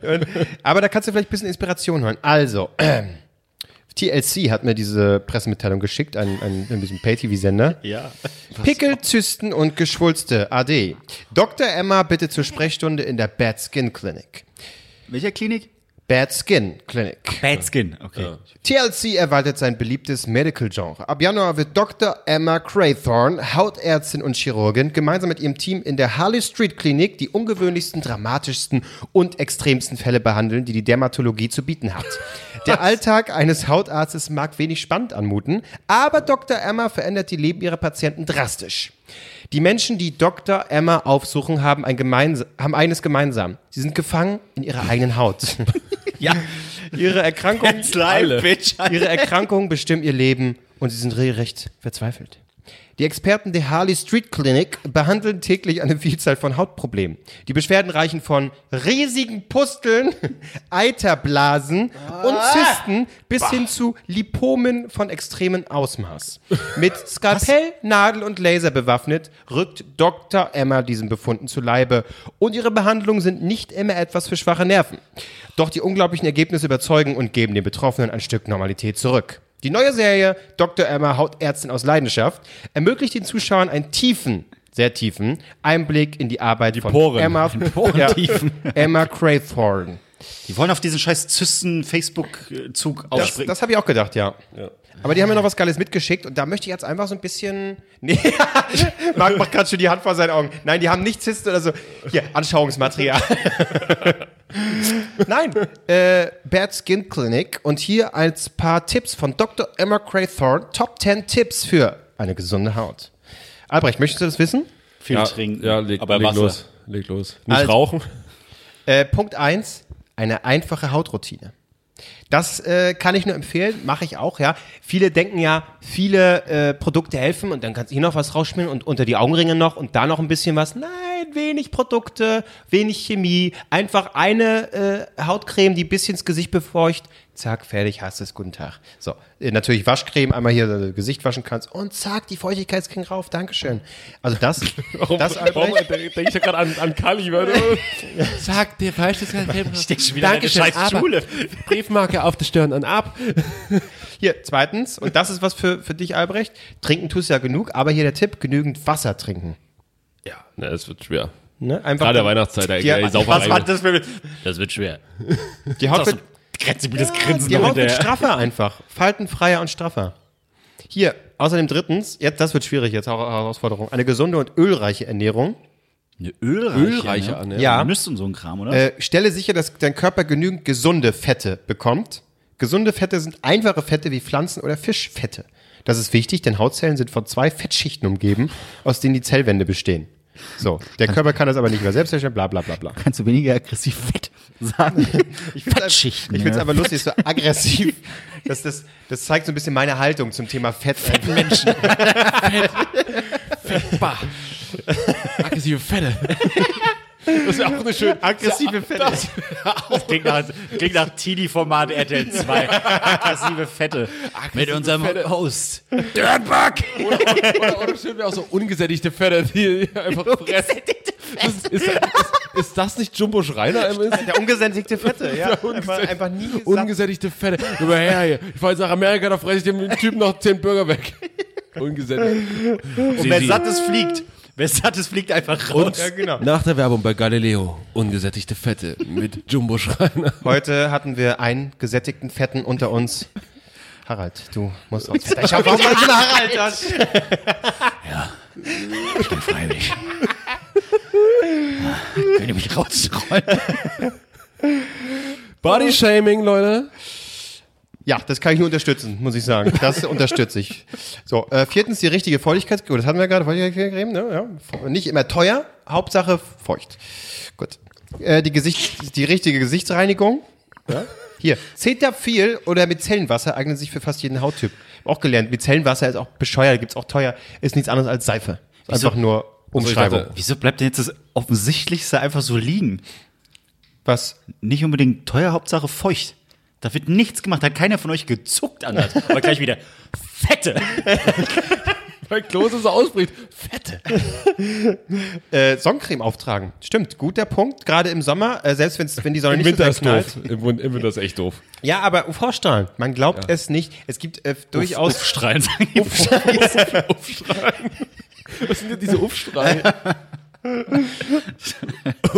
[LAUGHS] Aber da kannst du vielleicht ein bisschen Inspiration holen. Also, ähm, [CLEARS THROAT] TLC hat mir diese Pressemitteilung geschickt, ein, ein, ein bisschen Pay-TV-Sender. Ja. [LAUGHS] Pickel, Zysten und Geschwulste, AD. Dr. Emma bitte zur Sprechstunde in der Bad Skin Clinic. Welcher Klinik? Bad Skin Clinic. Bad Skin, okay. TLC erweitert sein beliebtes Medical-Genre. Ab Januar wird Dr. Emma Craythorne, Hautärztin und Chirurgin, gemeinsam mit ihrem Team in der Harley Street Klinik die ungewöhnlichsten, dramatischsten und extremsten Fälle behandeln, die die Dermatologie zu bieten hat. Der Alltag eines Hautarztes mag wenig spannend anmuten, aber Dr. Emma verändert die Leben ihrer Patienten drastisch. Die Menschen, die Dr. Emma aufsuchen, haben, ein gemeins haben eines gemeinsam. Sie sind gefangen in ihrer eigenen Haut. [LAUGHS] Ja. Ihre Erkrankung live. Ihre Erkrankungen bestimmen ihr Leben und sie sind regelrecht verzweifelt. Die Experten der Harley Street Clinic behandeln täglich eine Vielzahl von Hautproblemen. Die Beschwerden reichen von riesigen Pusteln, [LAUGHS] Eiterblasen und Zysten bis hin zu Lipomen von extremem Ausmaß. [LAUGHS] Mit Skalpell, Nadel und Laser bewaffnet rückt Dr. Emma diesen Befunden zu Leibe und ihre Behandlungen sind nicht immer etwas für schwache Nerven. Doch die unglaublichen Ergebnisse überzeugen und geben den Betroffenen ein Stück Normalität zurück. Die neue Serie Dr. Emma Hautärztin aus Leidenschaft ermöglicht den Zuschauern einen tiefen, sehr tiefen Einblick in die Arbeit von Poren. Emma, ja, Emma Craythorne. Die wollen auf diesen scheiß Zysten-Facebook-Zug Das, aufspringen. das habe ich auch gedacht, ja. Aber die haben mir noch was Geiles mitgeschickt und da möchte ich jetzt einfach so ein bisschen. [LAUGHS] Nee, [LAUGHS] Marc macht gerade schon die Hand vor seinen Augen. Nein, die haben nicht Zysten oder so. Hier, Anschauungsmaterial. [LAUGHS] Nein, äh, Bad Skin Clinic und hier ein paar Tipps von Dr. Emma Craythorne. Top 10 Tipps für eine gesunde Haut. Albrecht, möchtest du das wissen? Viel Ja, trinken. ja leg, aber leg Wasser. los. Leg los. Nicht Also- rauchen. Äh, Punkt 1, eine einfache Hautroutine. Das äh, kann ich nur empfehlen, mache ich auch, ja. Viele denken ja, viele äh, Produkte helfen und dann kannst du hier noch was rausschmieren und unter die Augenringe noch und da noch ein bisschen was. Nein, wenig Produkte, wenig Chemie, einfach eine äh, Hautcreme, die ein bisschen ins Gesicht befeucht. Zack, fertig, hast es, guten Tag. So, äh, natürlich Waschcreme, einmal hier das Gesicht waschen kannst und zack, die Feuchtigkeitscreme rauf, Dankeschön. Also das, [LAUGHS] das [LAUGHS] Warum Albrecht, denke ich ja gerade an, an Kali, weil dir falsch, das Steht schon wieder Dankeschön, scheiß aber- Schule. [LAUGHS] Briefmarke auf der Stirn und ab. Hier, zweitens, und das ist was für, für dich, Albrecht. Trinken tust du ja genug, aber hier der Tipp, genügend Wasser trinken. Ja, ne, es wird schwer. Ne? Einfach Gerade der Weihnachtszeit, der, Ja, der. Was war das für Das wird schwer. die Haut wird, Grenzgebiet Grinsen die Haut wird straffer einfach. Faltenfreier und straffer. Hier, außerdem drittens, jetzt, das wird schwierig, jetzt auch Herausforderung. Eine gesunde und ölreiche Ernährung. Eine ölreiche, Ölreiche ne? Ernährung. Ja. Nüsse und so ein Kram, oder? Äh, stelle sicher, dass dein Körper genügend gesunde Fette bekommt. Gesunde Fette sind einfache Fette wie Pflanzen- oder Fischfette. Das ist wichtig, denn Hautzellen sind von zwei Fettschichten umgeben, aus denen die Zellwände bestehen. So, der Körper kann das aber nicht mehr selbst herstellen, bla bla bla bla. Kannst du weniger aggressiv fett sagen? [LAUGHS] Ich finde es find's ja. einfach lustig, so aggressiv. Das, das, das zeigt so ein bisschen meine Haltung zum Thema Fett. Fettmenschen. Bah. Aggressive Fette. [LAUGHS] Das ist ja auch eine schöne. Aggressive Fette. Das klingt nach, klingt nach Teenie-Format RTL 2. Aggressive Fette. Mit unserem Fette. Host. Dirtbug! Oder, oder schön wäre auch so ungesättigte Fette, die einfach fressen. Das ist, ist, ist, ist das nicht Jumbo Schreiner? Im Ist? Der ungesättigte Fette, ja. Einfach, ungesättigt- einfach nie gesagt. Ungesättigte Fette. Über her hier. Ich fahre jetzt nach Amerika, da fresse ich dem Typen noch 10 Burger weg. Ungesättigt. Und wer satt ist, fliegt. Ist, fliegt einfach raus. Ja, genau. Nach der Werbung bei Galileo. Ungesättigte Fette mit Jumbo Schreiner. Heute hatten wir einen gesättigten Fetten unter uns. Harald, du musst raus. Ich hab warum immer Harald das? [LAUGHS] Ich bin freiwillig. Könnt ihr mich rausrollen? [LAUGHS] Bodyshaming, Leute. Ja, das kann ich nur unterstützen, muss ich sagen. Das [LAUGHS] unterstütze ich. So, äh, viertens die richtige Feuchtigkeitscreme. Das hatten wir gerade, Feuchtigkeitscreme, ne? Ja. Nicht immer teuer, Hauptsache feucht. Gut. Äh, die, Gesicht, die richtige Gesichtsreinigung. Ja. Hier, Cetaphil oder Micellenwasser eignen sich für fast jeden Hauttyp. Auch gelernt, Micellenwasser ist auch bescheuert, gibt's auch teuer, ist nichts anderes als Seife. Ist einfach nur Umschreibung. dachte- Wieso bleibt denn jetzt das Offensichtlichste einfach so liegen? Was? Nicht unbedingt teuer, Hauptsache feucht. Da wird nichts gemacht, da hat keiner von euch gezuckt anders. Aber gleich wieder Fette. [LAUGHS] Weil Klose so ausbricht. Fette. [LAUGHS] Äh, Sonnencreme auftragen. Stimmt, guter Punkt. Gerade im Sommer, äh, selbst wenn's, wenn die Sonne Im nicht Winter so ist knallt. doof. Im, Win- Im Winter ist echt doof. Ja, aber UV-Strahlen, man glaubt es nicht. Es gibt äh, durchaus Strahlen sagen die Was sind denn diese [LAUGHS]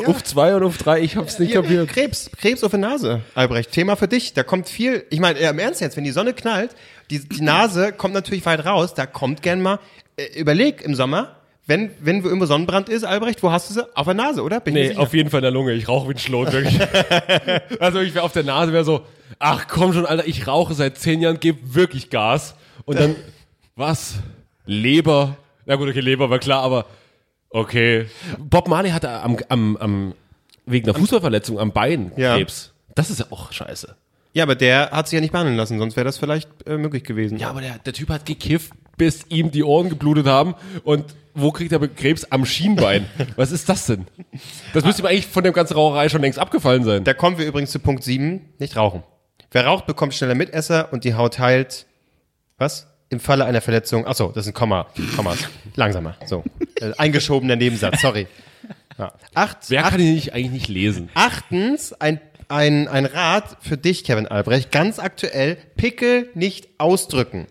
Uff 2 und Uff 3, ich hab's nicht Hier, kapiert. Krebs, Krebs auf der Nase, Albrecht. Thema für dich. Da kommt viel, ich meine, im Ernst jetzt, wenn die Sonne knallt, die, die Nase kommt natürlich weit raus, da kommt gern mal, äh, überleg im Sommer, wenn, wenn irgendwo Sonnenbrand ist, Albrecht, wo hast du sie? Auf der Nase, oder? Bin Nee, auf jeden Fall in der Lunge. Ich rauche wie ein Schlot, wirklich. [LAUGHS] also ich wäre auf der Nase, wäre so, ach komm schon, Alter, ich rauche seit zehn Jahren, gebe wirklich Gas. Und dann, was? Leber. Na gut, okay, Leber war klar, aber okay. Bob Marley hatte am, am, am wegen einer Fußballverletzung am Bein Ja. Krebs. Das ist ja auch scheiße. Ja, aber der hat sich ja nicht behandeln lassen, sonst wäre das vielleicht äh, möglich gewesen. Ja, aber der, der Typ hat gekifft, bis ihm die Ohren geblutet haben. Und wo kriegt er Krebs? Am Schienbein. [LAUGHS] Was ist das denn? Das müsste ihm eigentlich von der ganzen Raucherei schon längst abgefallen sein. Da kommen wir übrigens zu Punkt 7, nicht rauchen. Wer raucht, bekommt schneller Mitesser und die Haut heilt. Was? Im Falle einer Verletzung. Achso, das ist ein Komma. Kommas. Langsamer. So. Äh, eingeschobener Nebensatz, sorry. Ja. Acht, Wer acht, kann ihn nicht, eigentlich nicht lesen? achtens, ein, ein, ein Rat für dich, Kevin Albrecht, ganz aktuell, Pickel nicht ausdrücken.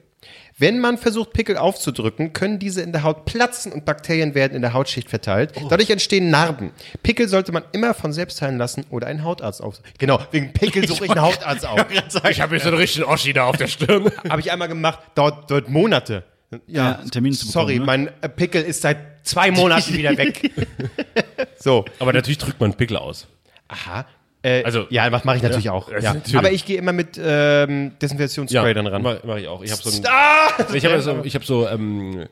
Wenn man versucht, Pickel aufzudrücken, können diese in der Haut platzen und Bakterien werden in der Hautschicht verteilt. Dadurch entstehen Narben. Pickel sollte man immer von selbst heilen lassen oder einen Hautarzt auf. Genau, wegen Pickel [LAUGHS] suche ich einen Hautarzt auf. Ich habe jetzt so einen richtigen Oschi da auf der Stirn. [LAUGHS] Habe ich einmal gemacht, dauert, dauert Monate. Ja, einen Termin zu bekommen, Sorry, ne? mein äh, Pickel ist seit zwei Monaten wieder weg. [LAUGHS] so, Aber natürlich drückt man Pickel aus. aha. Äh, Also- ja, was mache ich natürlich auch. das Ja. natürlich. Aber ich gehe immer mit ähm, Desinfektionsspray dann ran. Mach, mach ich auch. Ich habe so ein, Ah! ich habe so, ich hab so ähm,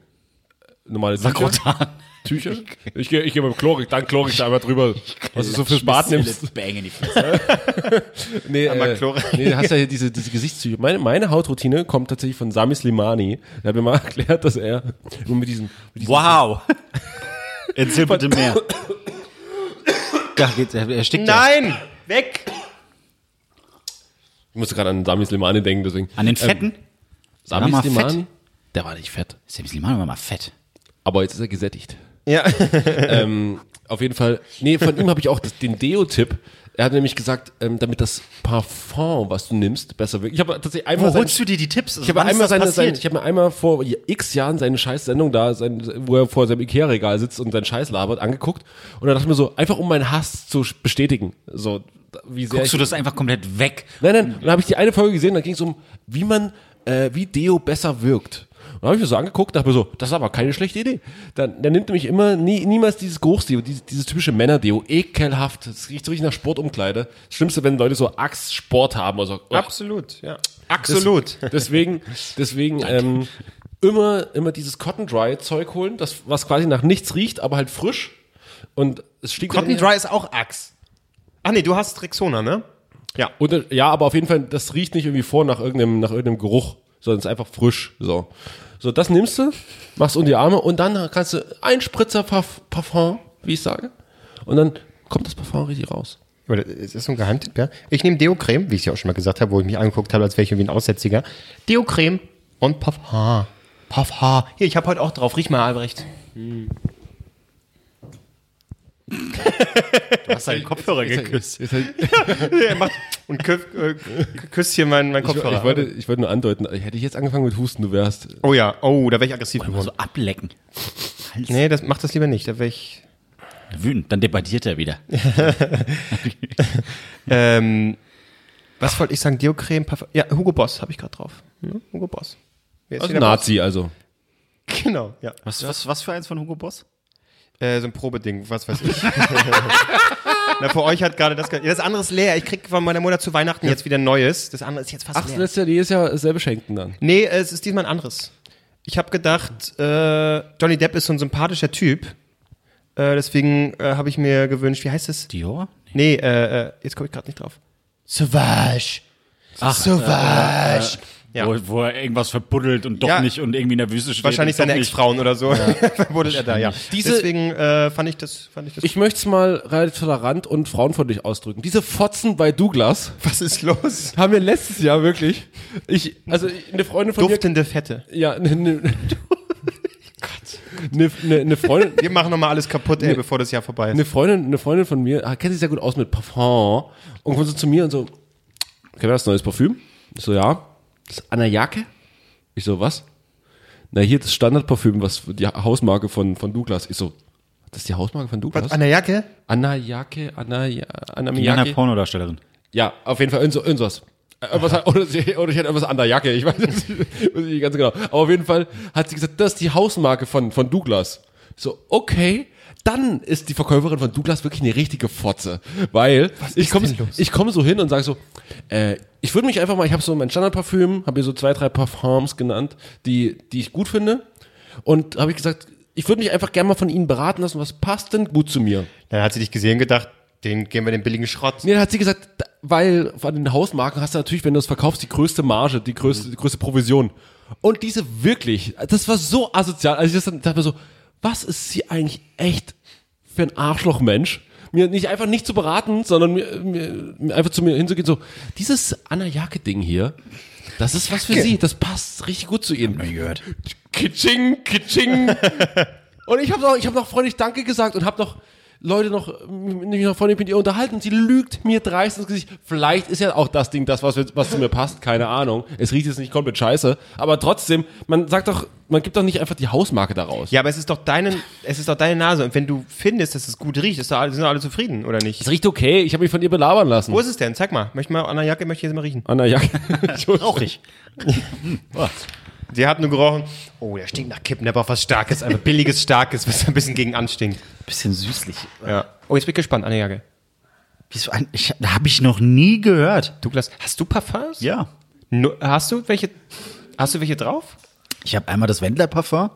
normale Tücher. Sakrotan. Tücher. Ich gehe ich geh mit dem Chlorik, dann Chlorik da einmal drüber, was du so fürs Bad nimmst. Bang in die [LAUGHS] Fresse. Nee, Einmal äh, Chlorik. nee, du hast ja hier diese, diese Gesichtstücher. Meine, meine Hautroutine kommt tatsächlich von Sami Slimani. Der hat mir mal [LAUGHS] erklärt, dass er nur mit diesem, mit diesem Wow. [LAUGHS] Erzähl bitte mehr. [COUGHS] Da geht's, er er stickt ja. Weg! ich musste gerade an Sami Slimani denken, deswegen. An den Fetten? Sami War mal Slimani? fett. Der war nicht fett. Die Mann war mal fett. Aber jetzt ist er gesättigt. Ja. [LAUGHS] ähm, auf jeden Fall, nee, von ihm habe ich auch das, den Deo-Tipp. Er hat nämlich gesagt, ähm, damit das Parfum, was du nimmst, besser wirkt. Ich habe tatsächlich einmal Wo sein- holst du dir die Tipps? ich habe einmal seine, seine, ich habe mir einmal vor x Jahren seine Scheiß-Sendung da, sein, wo er vor seinem Ikea-Regal sitzt und seinen Scheiß labert, angeguckt. Und da dachte ich mir so, einfach um meinen Hass zu bestätigen. So, wie sehr Guckst ich, du das einfach komplett weg? Nein, nein, dann habe ich die eine Folge gesehen, da ging es um, wie man, äh, wie Deo besser wirkt. Und dann habe ich mir so angeguckt, dachte mir so, das ist aber keine schlechte Idee. Dann, der nimmt nämlich immer, nie, niemals dieses Geruchsdeo, dieses, dieses typische Männerdeo, ekelhaft. Das riecht so richtig nach Sportumkleide. Das Schlimmste, wenn Leute so Axe-Sport haben oder so. Oh, Absolut, ja. Absolut. [LAUGHS] Deswegen, deswegen ähm, immer, immer dieses Cotton Dry Zeug holen, das was quasi nach nichts riecht, aber halt frisch. Und es stieg Cotton Dry ist auch Axe. Ach nee, du hast Rexona, ne? Ja. Und, äh, ja, aber auf jeden Fall, das riecht nicht irgendwie vor nach irgendeinem, nach irgendeinem Geruch, sondern es ist einfach frisch. So. So, das nimmst du, machst unter die Arme und dann kannst du ein Spritzer Parf Parfum, wie ich sage. Und dann kommt das Parfum richtig raus. Ist das so ein Geheimtipp, ja? Ich nehme Deo-Creme, wie ich es ja auch schon mal gesagt habe, wo ich mich angeguckt habe, als wäre ich irgendwie ein Aussätziger. Deo-Creme und Parfum. Parfum. Hier, ich habe heute auch drauf. Riech mal, Albrecht. Du hast deinen Kopfhörer geküsst. Ist halt, [LAUGHS] Er macht und küff, äh, küsst hier meinen mein ich, Kopfhörer. ich, wollte, ich wollte nur andeuten, hätte ich jetzt angefangen mit Husten, du wärst. oh ja, oh, da wäre ich aggressiv geworden. So ablecken. Hals. Nee, das macht das lieber nicht. Da wäre ich. Wütend, dann debattiert er wieder. [LAUGHS] Ähm, was wollte ich sagen? Deo-Creme, Parfum. Ja, Hugo Boss habe ich gerade drauf. Hm? Hugo Boss. Wer ist Also Nazi, also. Boss? Genau, ja. Was, was, was für eins von Hugo Boss? Äh, so ein Probeding, was weiß ich. [LAUGHS] Na, für euch hat gerade das. Ja, das andere ist leer. Ich krieg von meiner Mutter zu Weihnachten jetzt wieder ein neues. Das andere ist jetzt fast Ach, leer. das ist ja jedes Jahr selbe Schenken dann. Nee, es ist diesmal ein anderes. Ich habe gedacht, äh, Johnny Depp ist so ein sympathischer Typ. Äh, deswegen äh, habe ich mir gewünscht, wie heißt es? Dior? Nee, äh, äh, jetzt komme ich gerade nicht drauf. Sauvage. Ach, Sauvage. Ja. Wo, wo er irgendwas verbuddelt und doch Ja. nicht und irgendwie in der Wüste steht. Wahrscheinlich seine. Ex-Frauen oder so. [LAUGHS] Verbuddelt er da, ja. Diese- Deswegen äh, fand ich das, fand ich das. Ich möchte es mal relativ tolerant und frauenfreundlich ausdrücken. Diese Fotzen bei Douglas [LAUGHS] was ist los? haben wir letztes Jahr wirklich. Ich, also eine Freundin von Duftende Fette. mir. Ja, [LAUGHS] eine, eine, eine, eine, eine Freundin. Wir machen nochmal alles kaputt, ey, bevor das Jahr vorbei ist. Eine Freundin, eine Freundin von mir ah, kennt sich sehr gut aus mit Parfum und kommt so zu mir und so, Kevin, hast du neues Parfüm? Ich so, ja. Das ist Anna Jacke? Ich so, was? Na, hier das Standardparfüm, was die Hausmarke von, von Douglas. Ich so, das ist die Hausmarke von Douglas? Was, an der Jacke? Anna Jacke, Anna, ja, Anna Die Anna Miyake. Pornodarstellerin. Ja, auf jeden Fall irgend so, irgendwas. Äh, Irgendwas, hat- oder, sie, oder ich hätte irgendwas an der Jacke, ich weiß es nicht, [LAUGHS] weiß ich nicht ganz genau. Aber auf jeden Fall hat sie gesagt, das ist die Hausmarke von, von Douglas. So, okay. Dann ist die Verkäuferin von Douglas wirklich eine richtige Fotze. Weil ich komme ich komm so hin und sage so, äh, ich würde mich einfach mal, ich habe so mein Standardparfüm, habe hier so zwei, drei Parfums genannt, die, die ich gut finde. Und habe ich gesagt, ich würde mich einfach gerne mal von Ihnen beraten lassen, was passt denn gut zu mir. Dann hat sie dich gesehen und gedacht, den geben wir den billigen Schrott. Nee, dann hat sie gesagt, weil von den Hausmarken hast du natürlich, wenn du es verkaufst, die größte Marge, die größte, die größte Provision. Und diese wirklich, das war so asozial. Also ich dachte mir so, was ist sie eigentlich echt für ein Arschlochmensch? Mir nicht einfach nicht zu beraten, sondern mir, mir, mir einfach zu mir hinzugehen, so, dieses Anna Jacke-Ding hier, das ist was für sie, das passt richtig gut zu ihnen. Nie gehört. Kitsching, kitsching. [LAUGHS] und ich habe noch, ich hab noch freundlich Danke gesagt und habe noch Leute noch, mich noch freundlich mit ihr unterhalten und sie lügt mir dreist ins Gesicht. Vielleicht ist ja auch das Ding das, was, was zu mir passt, keine Ahnung. Es riecht jetzt nicht komplett scheiße, aber trotzdem, man sagt doch, man gibt doch nicht einfach die Hausmarke daraus. Ja, aber es ist doch deine, es ist doch deine Nase. Und wenn du findest, dass es gut riecht, ist doch, alle- sind doch alle zufrieden, oder nicht? Es riecht okay, ich habe mich von ihr belabern lassen. Wo ist es denn? Zeig mal. Möchte mal, an der Jacke möchte ich jetzt mal riechen. Anna Jacke. [LAUGHS] Rauchig. [LAUGHS] Sie hat nur gerochen. Oh, der stinkt nach Kippen. Der braucht was Starkes, einfach billiges, Starkes, was ein bisschen gegen anstinkt. Bisschen süßlich. Ja. Oh, jetzt bin ich gespannt, an der Jacke. Wieso ein, ich, habe ich noch nie gehört. Douglas, hast du Parfums? Ja. Nu- hast du welche, hast du welche drauf? Ich habe einmal das Wendler Parfum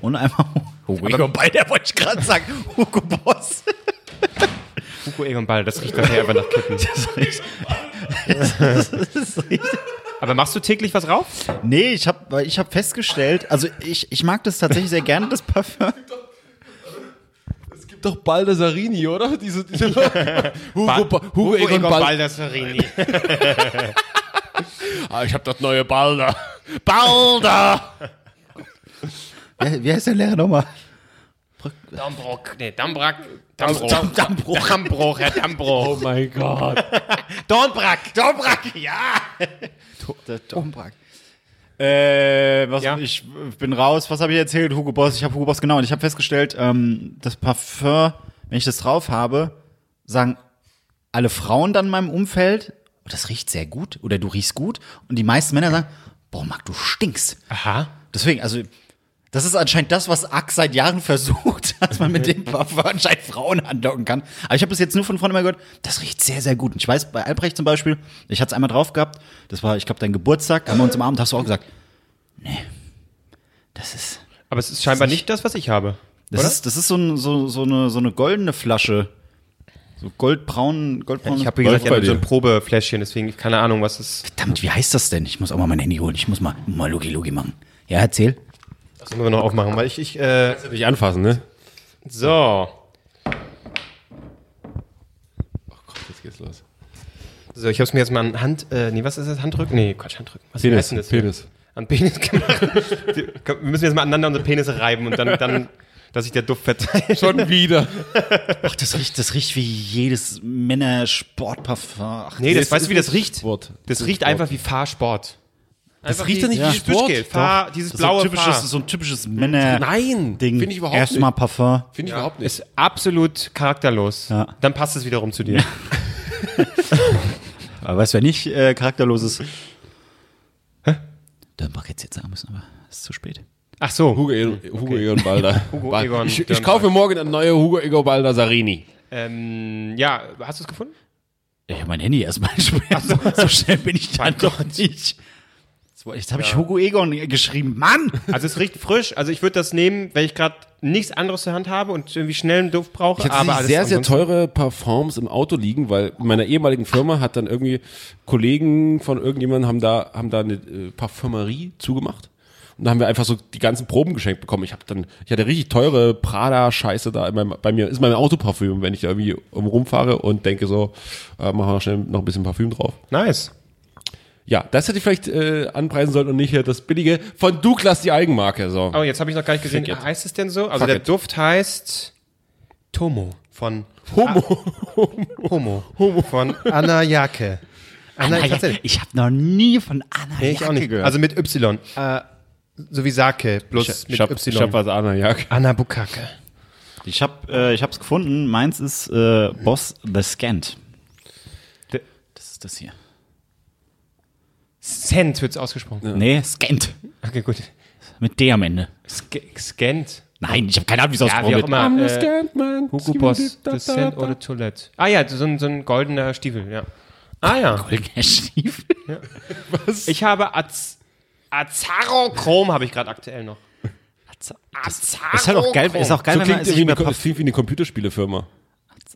und einmal [LAUGHS] Hugo Egon Balder, wollte ich gerade sagen. Hugo Boss. Hugo Egon Ball, das riecht nachher einfach nach Kippen. Das ist [LAUGHS] richtig. Aber machst du täglich was rauf? Nee, ich habe ich hab festgestellt, also ich, ich mag das tatsächlich sehr gerne, das Parfum. Es gibt doch Baldasarini, oder? Diese, diese Hugo, Ba- Hugo, Egon, Bal Baldassarini. [LAUGHS] ah, ich habe das neue Balda. Balda! Wie, wie heißt der Lehrer nochmal? Dammbruck, nee, Dammbruck, Dammbruch, Dammbruch, Dammbruch, Herr Dammbruch. Oh mein Gott. Dornbrack, Dornbrack, ja. Der Dombrack. Äh, was, Ja. ich bin raus. Was habe ich erzählt? Hugo Boss. Ich habe Hugo Boss genau. Und ich habe festgestellt, ähm, das Parfum, wenn ich das drauf habe, sagen alle Frauen dann in meinem Umfeld, oh, das riecht sehr gut oder du riechst gut. Und die meisten Männer sagen, boah, Marc, du stinkst. Aha. Deswegen, also das ist anscheinend das, was Ack seit Jahren versucht, [LAUGHS] dass man mit dem [LAUGHS] Parfum anscheinend Frauen andocken kann. Aber ich habe das jetzt nur von Freunden immer gehört, das riecht sehr, sehr gut. Und ich weiß, bei Albrecht zum Beispiel, ich hatte es einmal drauf gehabt, das war, ich glaube, dein Geburtstag, haben wir uns am Abend, hast du auch gesagt, nee, das ist, Aber es ist scheinbar nicht das, was ich habe. das Oder? ist, das ist so, ein, so, so, eine, so eine goldene Flasche. So goldbraun, goldbraun. Ich habe, gesagt, bei ja, so ein. Probefläschchen, deswegen keine Ahnung, was es Verdammt, wie heißt das denn? Ich muss auch mal mein Handy holen. Ich muss mal, mal Logi Logi machen. Ja, erzähl. Das müssen wir noch aufmachen, weil ich, ich äh, Nicht anfassen, ne? so. Jetzt geht's los. So, ich habe es mir jetzt mal an Hand, äh, nee, was ist das? Handrücken? Nee, Quatsch, Handrücken. Was Penis, denn das hier? Penis. An Penis [LAUGHS] gemacht. Die- wir müssen jetzt mal aneinander unsere Penisse reiben und dann, dann dass sich der Duft verteilt. Schon wieder. Ach, das riecht, das riecht wie jedes Männer-Sportparfum. Ach, Nee, das, das weißt du, wie ist das riecht? Sport. Das Das riecht ist einfach wie Fahrsport. Einfach riecht ja nicht wie dieses Sport. Fahr, dieses Das ist so blaue ein typisches, Fahr. so ein typisches Männer. Nein, Ding. finde ich überhaupt Erstmal nicht. Parfum. Finde ich überhaupt nicht. Ist absolut charakterlos. Ja. Dann passt es wiederum zu dir. [LAUGHS] Aber weißt du, wer nicht äh, charakterlos ist? Hä? Dann mach jetzt jetzt sagen müssen, aber es ist zu spät. Ach so. Hugo, Egon, Hugo Egon Balder. [LAUGHS] Hugo Egon ich, ich kaufe morgen eine neue Hugo Egon Balder Sarini. Ähm, ja, hast du es gefunden? Ich habe mein Handy erstmal [LAUGHS] so. so schnell bin ich dann doch nicht. Jetzt habe ich Hugo Egon geschrieben. Mann! Also es riecht frisch. Also ich würde das nehmen, wenn ich gerade nichts anderes zur Hand habe und irgendwie schnell einen Duft brauche. Ich hatte aber aber alles sehr, sehr teure Parfums im Auto liegen, weil in meiner ehemaligen Firma hat dann irgendwie Kollegen von irgendjemandem haben da, haben da eine äh, Parfümerie zugemacht. Und da haben wir einfach so die ganzen Proben geschenkt bekommen. Ich habe dann, ich hatte richtig teure Prada-Scheiße da in meinem, bei mir, ist mein Autoparfüm, wenn ich da irgendwie um rumfahre und denke so, äh, machen wir noch schnell noch ein bisschen Parfüm drauf. Nice. Ja, das hätte ich vielleicht äh, anpreisen sollen und nicht hier das billige von Douglas die Eigenmarke. So. Oh, jetzt habe ich noch gar nicht gesehen. Fuck it. Heißt es denn so? Also Fuck der it. Duft heißt Tomo von Homo. Homo. Homo. Von Anna Jake. Anna, Anna. Jacke. Ich habe noch nie von Anna Nee, ich auch Jacke nicht. gehört. Also mit Y. Äh, so wie Sake, bloß Ich, mit ich hab, Y. ich hab was an der Jacke. Anna Bukake. ich habe äh, ich hab's gefunden. Meins ist äh, Boss the Scant. Das ist das hier. Cent wird's ausgesprochen. Nee, Scant. Okay, gut. Mit D am Ende. Sk Scant. Nein, ich habe keine Ahnung, wie es Ja, ausgesprochen wie auch wird. immer. Äh, scant man. Hugo Boss, The Cent oder Toilette. Ah ja, so ein, so ein goldener Stiefel, ja. Ah ja. Goldener Stiefel. [LAUGHS] Ich habe Az Azarochrom habe ich gerade aktuell noch. Das ist halt auch geil, ist auch geil, So wenn man klingt, wie eine, das klingt wie eine Computerspielefirma.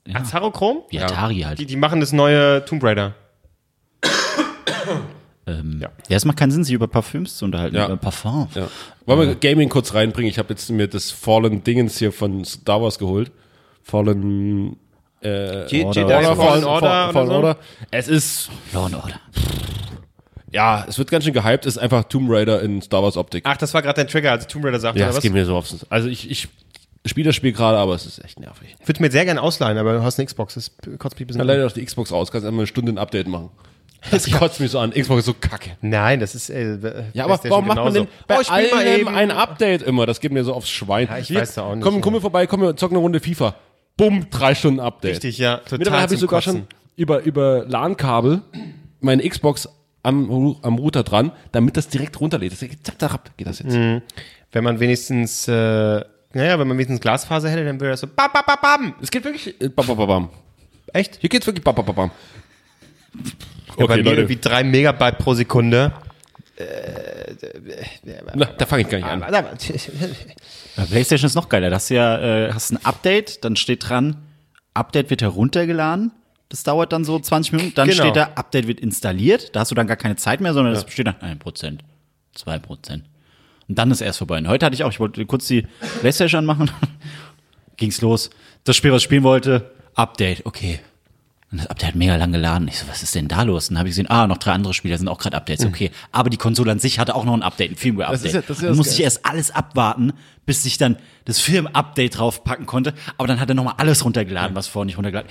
Ja, Azarochrom? wie Atari halt. Die, die machen das neue Tomb Raider. Ähm, ja. es macht keinen Sinn, sich über Parfüms zu unterhalten, Ja. über Parfum. Ja. Wollen wir Gaming kurz reinbringen? Ich habe jetzt mir das Fallen Dingens hier von Star Wars geholt. Fallen Order. Jedi Order, Fallen Order, Fallen oder so? Order. Es ist, Law and Order. ja, es wird ganz schön gehypt, ist einfach Tomb Raider in Star Wars Optik. Ach, das war gerade dein Trigger, als Tomb Raider sagte, ja, oder es was? geht mir so aufs. Also ich, ich spiele das Spiel gerade, aber es ist echt nervig. Ich würde mir sehr gerne ausleihen, aber du hast eine Xbox, das kotzt mich ein bisschen Ja, leider auf die Xbox raus, kannst einmal eine Stunde ein Update machen. Das kotzt mich so an. Xbox ist so kacke. Nein, das ist äh, Ja, aber warum macht man denn bei oh, ich allem eben ein Update immer? Das geht mir so aufs Schwein. Ja, ich Hier, weiß da auch nicht, Komm, ja. komm mir vorbei, komm, wir zocken eine Runde FIFA. Bumm, drei Stunden Update. Richtig, ja. Total Mittlerweile habe ich sogar Kotzen. schon über, über LAN-Kabel meine Xbox am, am Router dran, damit das direkt runterlädt. Das geht, zack, zack, geht das jetzt. Mhm. Wenn man wenigstens, äh, naja, wenn man wenigstens Glasfaser hätte, dann würde das so bam, bam, bam, bam. Es geht wirklich, äh, bam, bam, bam. Echt? Hier geht's wirklich bam, bam, bam, bam. Ja, bei Okay, mir Leute. irgendwie drei Megabyte pro Sekunde. Na, da fange ich gar nicht an. Bei PlayStation ist noch geiler. Da hast du ja, äh, hast ein Update, dann steht dran, Update wird heruntergeladen. Das dauert dann so 20 Minuten. Dann Genau. steht da, Update wird installiert. Da hast du dann gar keine Zeit mehr, sondern das steht dann 1%, 2%. Und dann ist erst vorbei. Und heute hatte ich auch, ich wollte kurz die Playstation anmachen. [LAUGHS] Ging's los. Das Spiel, was ich spielen wollte, Update, okay. Und das Update hat mega lang geladen. Ich so, was ist denn da los? Und dann habe ich gesehen, ah, noch drei andere Spieler sind auch gerade Updates, okay. Aber die Konsole an sich hatte auch noch ein Update, ein Firmware-Update. Ja- dann musste ich erst alles abwarten, bis ich dann das Firm-Update draufpacken konnte. Aber dann hat er nochmal alles runtergeladen, was vorher nicht runtergeladen.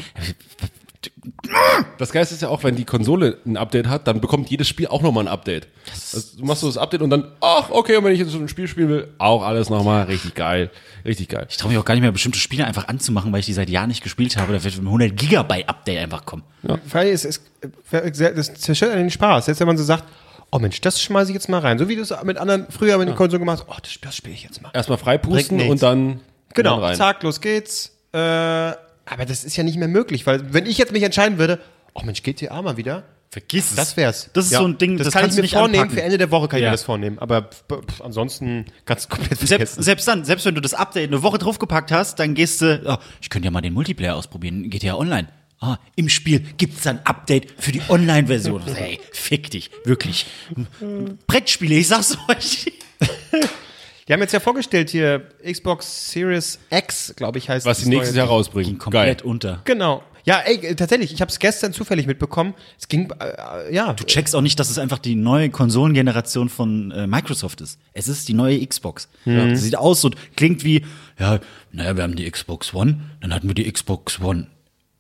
Das Geist ist ja auch, wenn die Konsole ein Update hat, dann bekommt jedes Spiel auch nochmal ein Update. Also, du machst so das Update und dann, ach, okay, und wenn ich jetzt so ein Spiel spielen will, auch alles nochmal richtig geil. Richtig geil. Ich traue mich auch gar nicht mehr, bestimmte Spiele einfach anzumachen, weil ich die seit Jahren nicht gespielt habe. Da wird ein 100 Gigabyte Update einfach kommen. Weil es, es, das zerstört einen den Spaß. Jetzt, wenn man so sagt, oh Mensch, das schmeiße ich jetzt mal rein. So wie du es mit anderen früher mit den Konsolen gemacht hast. Oh, das, das spiele ich jetzt mal. Erstmal freipusten und dann, Genau, zack, los geht's. Äh, aber das ist ja nicht mehr möglich, weil wenn ich jetzt mich entscheiden würde, oh Mensch, GTA mal wieder, Vergiss es. das wär's. Das ist so ein Ding, das, das kann ich mir vornehmen. anpacken. Für Ende der Woche kann ich Ja. mir das vornehmen. Aber pff, ansonsten kannst du komplett Selbst, vergessen. selbst dann, selbst wenn du das Update eine Woche draufgepackt hast, dann gehst du, oh, ich könnte ja mal den Multiplayer ausprobieren, GTA Online. Ah, im Spiel gibt's ein Update für die Online-Version. [LAUGHS] Ey, fick dich, wirklich. Brettspiele, ich sag's euch. [LAUGHS] Die haben jetzt ja vorgestellt hier Xbox Series X, glaube ich, heißt Was sie nächstes Jahr rausbringen. Komplett Geil. unter. Genau. Ja, ey, äh, tatsächlich, ich habe es gestern zufällig mitbekommen. Es ging, äh, ja. Du checkst auch nicht, dass es einfach die neue Konsolengeneration von äh, Microsoft ist. Es ist die neue Xbox. Ja. Sie sieht aus und klingt wie, ja, naja, wir haben die Xbox One, dann hatten wir die Xbox One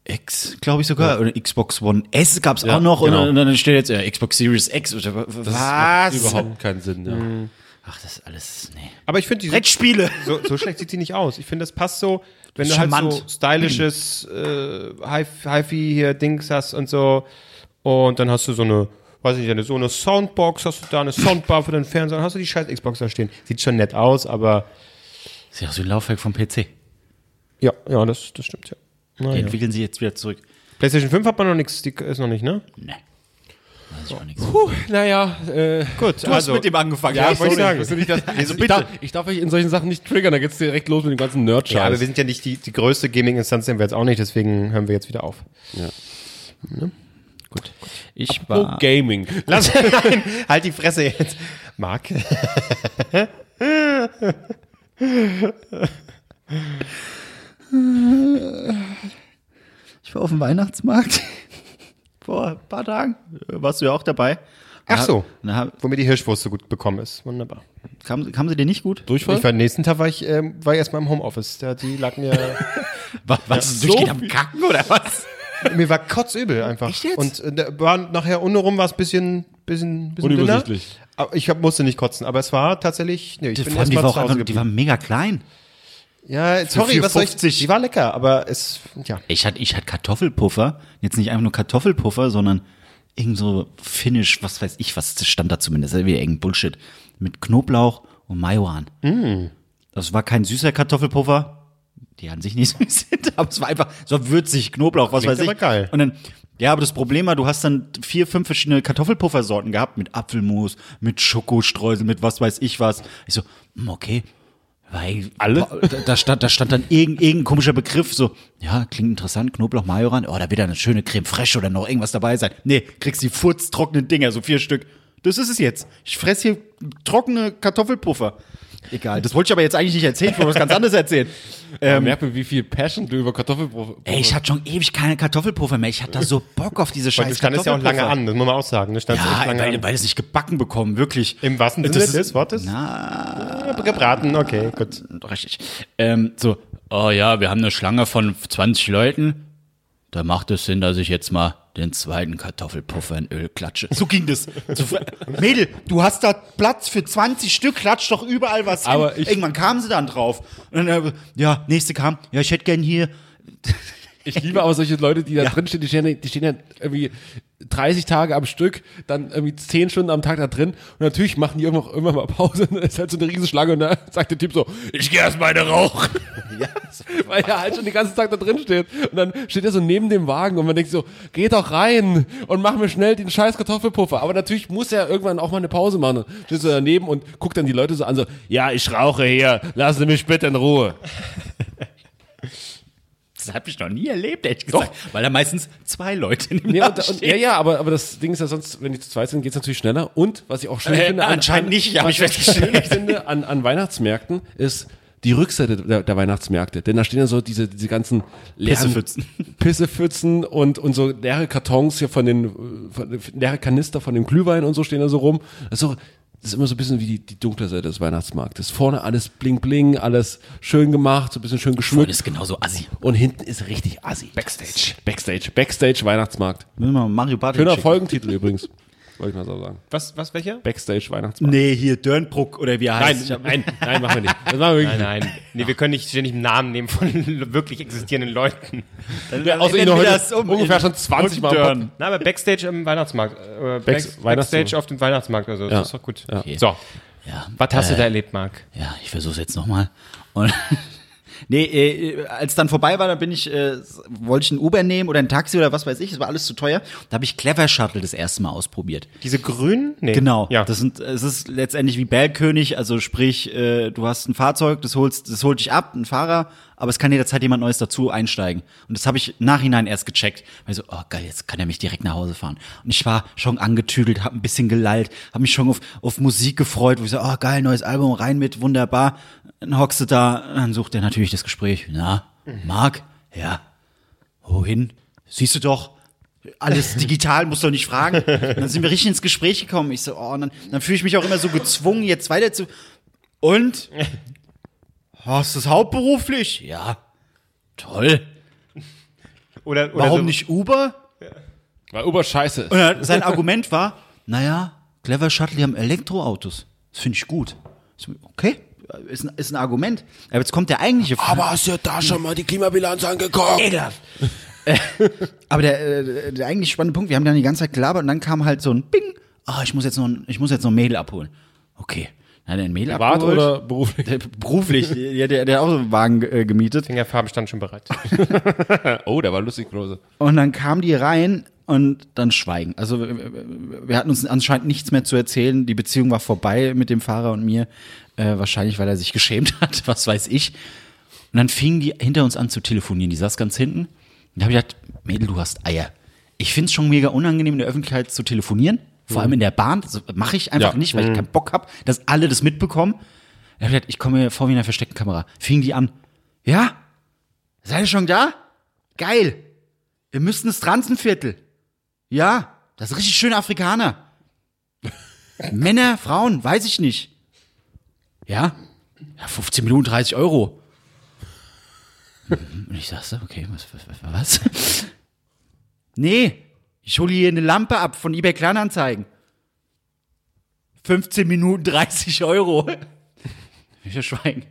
X, glaube ich sogar, oder Xbox One S gab's auch noch genau. und, dann- und dann steht jetzt ja, Xbox Series X. Oder, wa- Das was? macht überhaupt keinen Sinn. Ja. Ach, das ist alles, nee. Aber ich finde, die Brettspiele! so, so schlecht sieht sie nicht aus. Ich finde, das passt so, wenn du halt so stylisches äh, Hi- Hi-Fi hier Dings hast und so. Und dann hast du so eine, weiß ich nicht, so eine Soundbox, hast du da eine Soundbar für den Fernseher, dann hast du die scheiß Xbox da stehen. Sieht schon nett aus, aber Sieht aus wie ein Laufwerk vom PC. ja, ja, das, das stimmt ja. Die Naja. entwickeln sie jetzt wieder zurück. PlayStation 5 hat man noch nichts, die ist noch nicht, ne? Nee. Weiß ich auch nichts. Puh, naja, äh, Gut, Du hast mit dem angefangen. Ja, ich wollte ich so sagen. nicht das, also ich, darf, ich darf euch in solchen Sachen nicht triggern, da geht's direkt los mit dem ganzen Nerd-Scheiß. Ja, aber wir sind ja nicht die, die größte Gaming-Instanz, sind wir jetzt auch nicht, deswegen hören wir jetzt wieder auf. Gut. Ich oh, war. Gaming. Lass, [LAUGHS] nein, halt die Fresse jetzt. Marc? Ich war auf dem Weihnachtsmarkt vor ein paar Tagen. Warst du ja auch dabei? Ach so. Na, Womit die Hirschwurst so gut bekommen ist. Wunderbar. kam, kam sie dir nicht gut? Durchfall? Ich war, nächsten Tag war ich, ähm, war ich erstmal im Homeoffice. Da, die lag mir, [LAUGHS] Was, was so durchgeht am Kacken oder was? mir war kotzübel einfach. Echt jetzt? Und äh, war nachher untenrum war es bisschen, bisschen, bisschen dünner. Unübersichtlich. Aber ich hab, musste nicht kotzen, aber es war tatsächlich, nee, ich bin Vor allem, die war, auch die war mega klein. Ja, sorry, was soll ich, 4,50. die war lecker, aber es, ja. Ich hatte, ich hatte Kartoffelpuffer. Jetzt nicht einfach nur Kartoffelpuffer, sondern irgend so Finnisch, was weiß ich, was stand da zumindest. Das ist wieder irgendein Bullshit. Mit Knoblauch und Majoran. Das war kein süßer Kartoffelpuffer. Die an sich nicht [LAUGHS] süß sind, aber es war einfach so würzig, Knoblauch, was Klingt weiß ich. geil. Und dann, ja, aber das Problem war, du hast dann vier, fünf verschiedene Kartoffelpuffersorten gehabt, mit Apfelmus, mit Schokostreusel, mit was weiß ich was. Ich so, hm, okay. Weil Alle? Da, stand, da stand dann irgendein, irgendein komischer Begriff, so, ja, klingt interessant, Knoblauch, Majoran, oh, da wird dann eine schöne Creme fraiche oder noch irgendwas dabei sein. Nee, kriegst die furztrockenen Dinger, so vier Stück. Das ist es jetzt. Ich fress hier trockene Kartoffelpuffer. Egal, das wollte ich aber jetzt eigentlich nicht erzählen, ich wollte was ganz anderes erzählen. [LAUGHS] Ähm, merkt man, wie viel Passion du über Kartoffelpuffer Ey, ich hatte schon ewig keine Kartoffelpuffer mehr. Ich hatte da so Bock auf diese Weil scheiß du standest ja auch lange an, das muss man auch sagen. Du standst echt Ja, lange weil, weil es nicht gebacken bekommen, wirklich. Im wahrsten Das Sinne ist- des Wortes? Na, Gebraten, okay, gut. richtig. Ähm, so, oh ja, wir haben eine Schlange von 20 Leuten. Da macht es Sinn, dass ich jetzt mal den zweiten Kartoffelpuffer in Öl klatsche. So ging das. So, Mädel, du hast da Platz für 20 Stück, klatsch doch überall was hin. Aber ich- Irgendwann kamen sie dann drauf. Und dann, ja, nächste kam, ja, ich hätte gern hier Ich liebe aber solche Leute, die da Ja. drin stehen, die stehen, ja- die stehen ja irgendwie 30 Tage am Stück, dann irgendwie 10 Stunden am Tag da drin und natürlich machen die irgendwann, irgendwann mal Pause [LAUGHS] und dann ist halt so eine Riesenschlange und dann sagt der Typ so, ich gehe erst mal eine rauchen. [LAUGHS] Ja, Weil er halt schon den ganzen Tag da drin steht. Und dann steht er so neben dem Wagen und man denkt so, geh doch rein und mach mir schnell den scheiß Kartoffelpuffer. Aber natürlich muss er irgendwann auch mal eine Pause machen. Steht so daneben und guckt dann die Leute so an, so, ja, ich rauche hier, lassen Sie mich bitte in Ruhe. [LAUGHS] Das habe ich noch nie erlebt, ehrlich gesagt. Weil da meistens zwei Leute in dem Laden und, und, ja, ja, aber, aber das Ding ist ja sonst, wenn die zu zweit sind, geht's natürlich schneller. Und was ich auch schön Äh, finde, anscheinend nicht, hab was ich ich festgestellt. finde an, an Weihnachtsmärkten ist, die Rückseite der, der Weihnachtsmärkte. Denn da stehen ja so diese, diese ganzen leeren Pissepfützen. Und, und so leere Kartons hier von den, von, leere Kanister von dem Glühwein und so stehen da so rum. Das ist, so, das ist immer so ein bisschen wie die, die dunkle Seite des Weihnachtsmarktes. Vorne alles bling bling, alles schön gemacht, so ein bisschen schön geschmückt. ist genauso assi. Und hinten ist richtig assi. Backstage. Backstage. Backstage Weihnachtsmarkt. Müssen wir Mario Barth Schöner schicken. Folgentitel übrigens. Wollte ich mal so sagen. Was, was, welcher? Backstage Weihnachtsmarkt. Nee, hier Dörnbruck oder wie er Nein, heißt. Hab- nein, nein, machen wir nicht. Das machen wir wirklich Nein, nein. Nee, wir können nicht ständig einen Namen nehmen von [LAUGHS] wirklich existierenden Leuten. nicht. Außer wir heute das um ungefähr schon 20 Mal. Dörn. Na, aber Backstage im Weihnachtsmarkt. Äh, Back. Backstage auf dem Weihnachtsmarkt. Also, das Ja. ist doch gut. Ja. Okay. So, Ja, was hast du äh, da erlebt, Marc? Ja, ich versuch's jetzt nochmal. Und nee, äh, als dann vorbei war, dann bin ich, äh, wollte ich ein Uber nehmen oder ein Taxi oder was weiß ich, es war alles zu teuer. Da habe ich Clever Shuttle das erste Mal ausprobiert. Diese grünen? Nee. Genau. Ja. Das sind, es ist letztendlich wie Bergkönig, also sprich, äh, du hast ein Fahrzeug, das holst, das holt dich ab, ein Fahrer, aber es kann jederzeit jemand Neues dazu einsteigen. Und das habe ich nachhinein erst gecheckt. Weil so, oh geil, jetzt kann er mich direkt nach Hause fahren. Und ich war schon angetüdelt, habe ein bisschen gelallt, habe mich schon auf, auf Musik gefreut, wo ich so, oh geil, neues Album, rein mit, wunderbar. Dann hockst du da, dann sucht er natürlich das Gespräch. Na, Marc? Ja. Wohin? Siehst du doch, alles digital, musst du doch nicht fragen. Und dann sind wir richtig ins Gespräch gekommen. Ich so, oh, und dann, dann fühle ich mich auch immer so gezwungen, jetzt weiter zu. Und? Hast du es hauptberuflich? Ja. Toll. Oder, oder Warum so, nicht Uber? Weil Uber scheiße ist. Und dann, sein Argument war, naja, Clever Shuttle, die haben Elektroautos. Das finde ich gut. Okay, ist ein, ist ein Argument. Aber jetzt kommt der eigentliche Fall. Aber hast du da schon mal die Klimabilanz angeguckt? Ekelhaft. Äh, Aber der, äh, der eigentlich spannende Punkt, wir haben dann die ganze Zeit gelabert und dann kam halt so ein Bing. Ah, ich muss jetzt noch, ein- ich muss jetzt noch ein Mädel abholen. Okay. Hat er ein Mädel Privat abgeholt. oder beruflich? Der, beruflich, der, der, der hat auch so einen Wagen äh, gemietet. Fingerfarben stand schon bereit. [LAUGHS] Oh, der war lustig, Brose. Und dann kam die rein und dann Schweigen. Also wir, wir hatten uns anscheinend nichts mehr zu erzählen. Die Beziehung war vorbei mit dem Fahrer und mir. Äh, wahrscheinlich, weil er sich geschämt hat, [LAUGHS] was weiß ich. Und dann fingen die hinter uns an zu telefonieren. Die saß ganz hinten. Und da habe ich gedacht, Mädel, du hast Eier. Ich find's schon mega unangenehm, in der Öffentlichkeit zu telefonieren. Vor allem in der Bahn. Das mache ich einfach Ja. nicht, weil ich keinen Bock hab, dass alle das mitbekommen. Da hab ich komme mir vor wie in einer versteckten Kamera. Fingen die an. Ja? Seid ihr schon da? Geil. Wir müssten ins Transenviertel. Ja, das ist richtig schön Afrikaner. [LAUGHS] Männer, Frauen, weiß ich nicht. Ja? Ja, 15 Minuten 30 Euro. [LAUGHS] Und ich sagte, okay, was, was? was? [LAUGHS] Nee, ich hole hier eine Lampe ab von eBay Kleinanzeigen. 15 Minuten 30 Euro. [LAUGHS] Ich ja schweigen.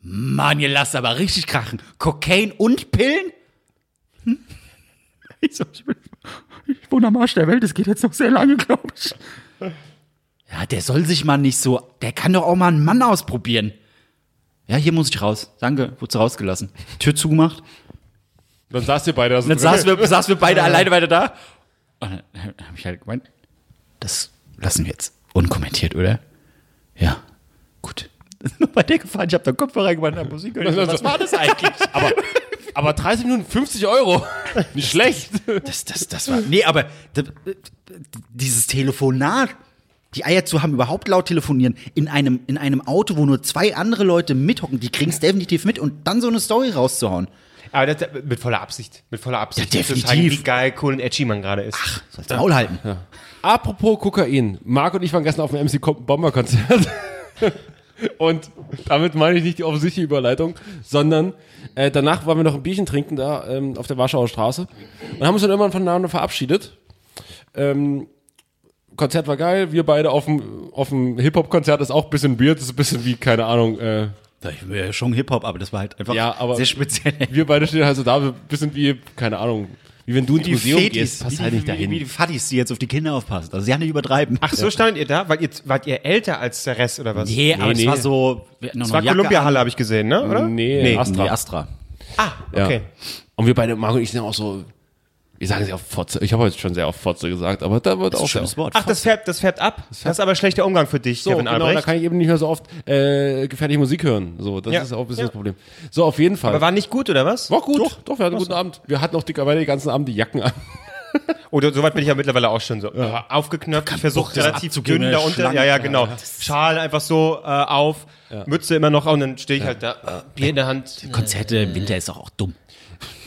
Mann, ihr lasst aber richtig krachen. Kokain und Pillen? Hm? [LAUGHS] Ich, so, ich, bin, ich wohne am Arsch der Welt, das geht jetzt noch sehr lange, glaube ich. Ja, der soll sich mal nicht so, der kann doch auch mal einen Mann ausprobieren. Ja, hier muss ich raus. Danke, wurdest du rausgelassen. Tür zugemacht. Dann saßt ihr beide. Und dann saßen wir, saßen wir beide alleine weiter da. Und dann habe ich halt gemeint, das lassen wir jetzt unkommentiert, oder? Ja, gut. [LAUGHS] Nur bei der gefahren, ich habe da Kopfhörer gemacht, hab Musik gehört. So, [LAUGHS] Was war das eigentlich? [LAUGHS] aber, aber 30 Minuten 50 Euro. Nicht schlecht. Das, das, das war. Nee, aber dieses Telefonat, die Eier zu haben, überhaupt laut telefonieren, in einem, in einem Auto, wo nur zwei andere Leute mithocken, die kriegen es definitiv mit und dann so eine Story rauszuhauen. Aber das, mit voller Absicht. Mit voller Absicht. Ja, Das ist definitiv. Wie geil, cool und edgy man gerade ist. Ach, Sollst du Maul halten. Apropos Kokain. Marc und ich waren gestern auf dem MC Bomber Konzert. [LAUGHS] Und damit meine ich nicht die offensichtliche Überleitung, sondern äh, danach waren wir noch ein Bierchen trinken da ähm, auf der Warschauer Straße und haben uns dann irgendwann voneinander verabschiedet. Ähm, Konzert war geil, wir beide auf dem, auf dem Hip-Hop-Konzert ist auch ein bisschen weird, das ist ein bisschen wie, keine Ahnung, äh, Ich will ja schon Hip-Hop, aber das war halt einfach Ja, aber- sehr speziell. [LAUGHS] wir beide stehen halt so da, ein bisschen wie, keine Ahnung, wie wenn du ins Museum Fetis, gehst, passt wie, halt die, nicht dahin. wie die Fattis, die jetzt auf die Kinder aufpassen. Also sie haben nicht übertreiben. Ach so standet ihr da? Weil ihr, wart ihr älter als der Rest oder was? nee, aber nee. es war so. Wir noch war Jacke Kolumbiahalle, habe ich gesehen, ne? Oder? Nee, Nee. Astra. Nee, Astra. Ah, Ja. okay. Und wir beide, Marco und ich sind auch so, ich sage sehr oft Fotze, ich habe heute schon sehr oft Fotze gesagt, aber da wird Das ist auch ein schönes Wort. Ach, das färbt, das färbt ab. Das ist aber schlechter Umgang für dich, So, Kevin genau, da Albrecht. kann ich eben nicht mehr so oft äh, gefährliche Musik hören. So, das Ja. ist auch ein bisschen Ja. das Problem. So, auf jeden Fall. aber war nicht gut, oder was? war gut. Doch, wir hatten einen guten Abend. Wir hatten auch dickerweise den ganzen Abend die Jacken an. [LAUGHS] Oder soweit bin ich ja mittlerweile auch schon so äh, aufgeknöpft. Ich versuche das relativ dünn da unten. Ja, ja, genau. Schal einfach so äh, auf, Mütze immer noch und dann stehe ich halt da, Bier in der Hand. Konzerte im Winter ist doch auch dumm.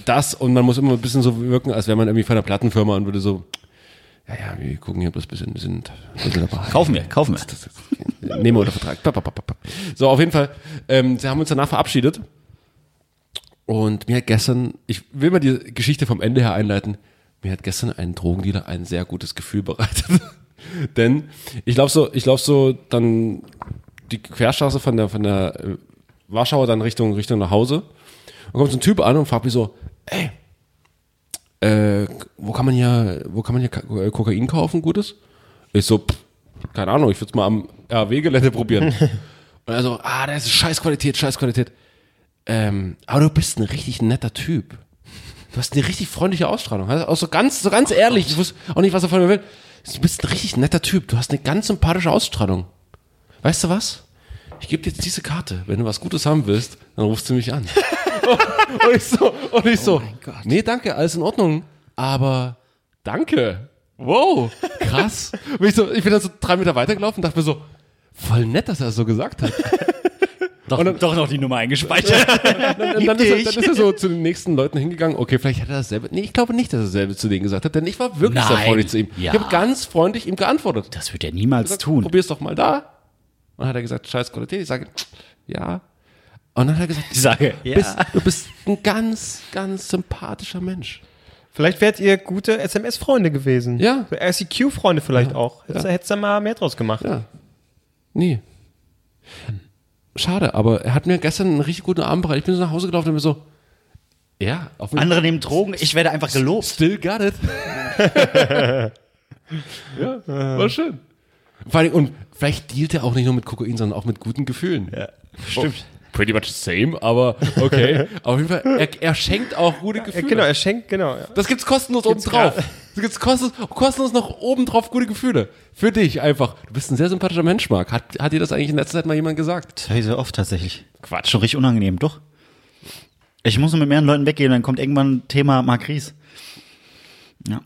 Das und man muss immer ein bisschen so wirken, als wäre man irgendwie von einer Plattenfirma und würde so, ja, ja, wir gucken hier bloß ein bisschen, wir sind, wir sind dabei. Kaufen wir, kaufen wir. Nehme unter Vertrag. So, auf jeden Fall, ähm, sie haben uns danach verabschiedet. Und mir hat gestern, ich will mal die Geschichte vom Ende her einleiten, mir hat gestern ein Drogendealer ein sehr gutes Gefühl bereitet. [LAUGHS] Denn ich laufe so, ich laufe so dann die Querstraße von der, von der äh, Warschauer dann Richtung, Richtung nach Hause. Und kommt so ein Typ an und fragt mich so, ey, äh, wo kann man hier, wo kann man hier äh, Kokain kaufen, Gutes? Ich so, pff, keine Ahnung, ich würde es mal am RW-Gelände probieren. [LAUGHS] Und er so, ah, das ist Scheißqualität, Scheißqualität. Ähm, aber du bist ein richtig netter Typ. Du hast eine richtig freundliche Ausstrahlung. Also Auch so ganz, so ganz ehrlich. Ich wusste auch nicht, was er von mir will. Du bist ein richtig netter Typ. Du hast eine ganz sympathische Ausstrahlung. Weißt du was? Ich gebe dir jetzt diese Karte. Wenn du was Gutes haben willst, dann rufst du mich an. [LAUGHS] und ich so, und ich so, nee, danke, alles in Ordnung. Aber danke. Wow, krass. [LAUGHS] Und ich, so, ich bin dann so drei Meter weitergelaufen und dachte mir so, voll nett, dass er das so gesagt hat. [LAUGHS] Doch, doch noch die Nummer eingespeichert. Und [LAUGHS] dann, ist er, dann ist er so zu den nächsten Leuten hingegangen. Okay, vielleicht hat er dasselbe. Nee, ich glaube nicht, dass er dasselbe zu denen gesagt hat, denn ich war wirklich sehr Nein. freundlich zu ihm. Ja. Ich habe ganz freundlich ihm geantwortet. Das wird er niemals gesagt, tun. Probier's doch mal da. Und dann hat er gesagt, scheiß Qualität. Ich sage, ja. Und dann hat er gesagt, Ich sage, du, ja. bist, du bist ein ganz, ganz sympathischer Mensch. Vielleicht wärt ihr gute SMS-Freunde gewesen. Ja. RCQ-Freunde vielleicht auch. Hättest du hättest du da mal mehr draus gemacht. Ja. Nee. Schade, aber er hat mir gestern einen richtig guten Abend bereitet. Ich bin so nach Hause gelaufen und mir so, ja, auf jeden Andere nehmen Drogen, ich werde einfach gelobt. Still got it. [LAUGHS] ja, war schön. Vor allem, und vielleicht dealt er auch nicht nur mit Kokain, sondern auch mit guten Gefühlen. Ja, Stimmt. Pretty much the same, aber okay. [LAUGHS] auf jeden Fall, er, er schenkt auch gute Ja, Gefühle. genau, er schenkt, genau. Ja. Das gibt's kostenlos oben drauf. [LAUGHS] Das gibt's kostenlos, kostenlos noch oben drauf gute Gefühle. Für dich einfach. Du bist ein sehr sympathischer Mensch, Marc. Hat, hat dir das eigentlich in letzter Zeit mal jemand gesagt? Ich sehr oft tatsächlich. Quatsch. Schon richtig unangenehm, doch. Ich muss nur mit mehreren Leuten weggehen, dann kommt irgendwann ein Thema Marc Ries.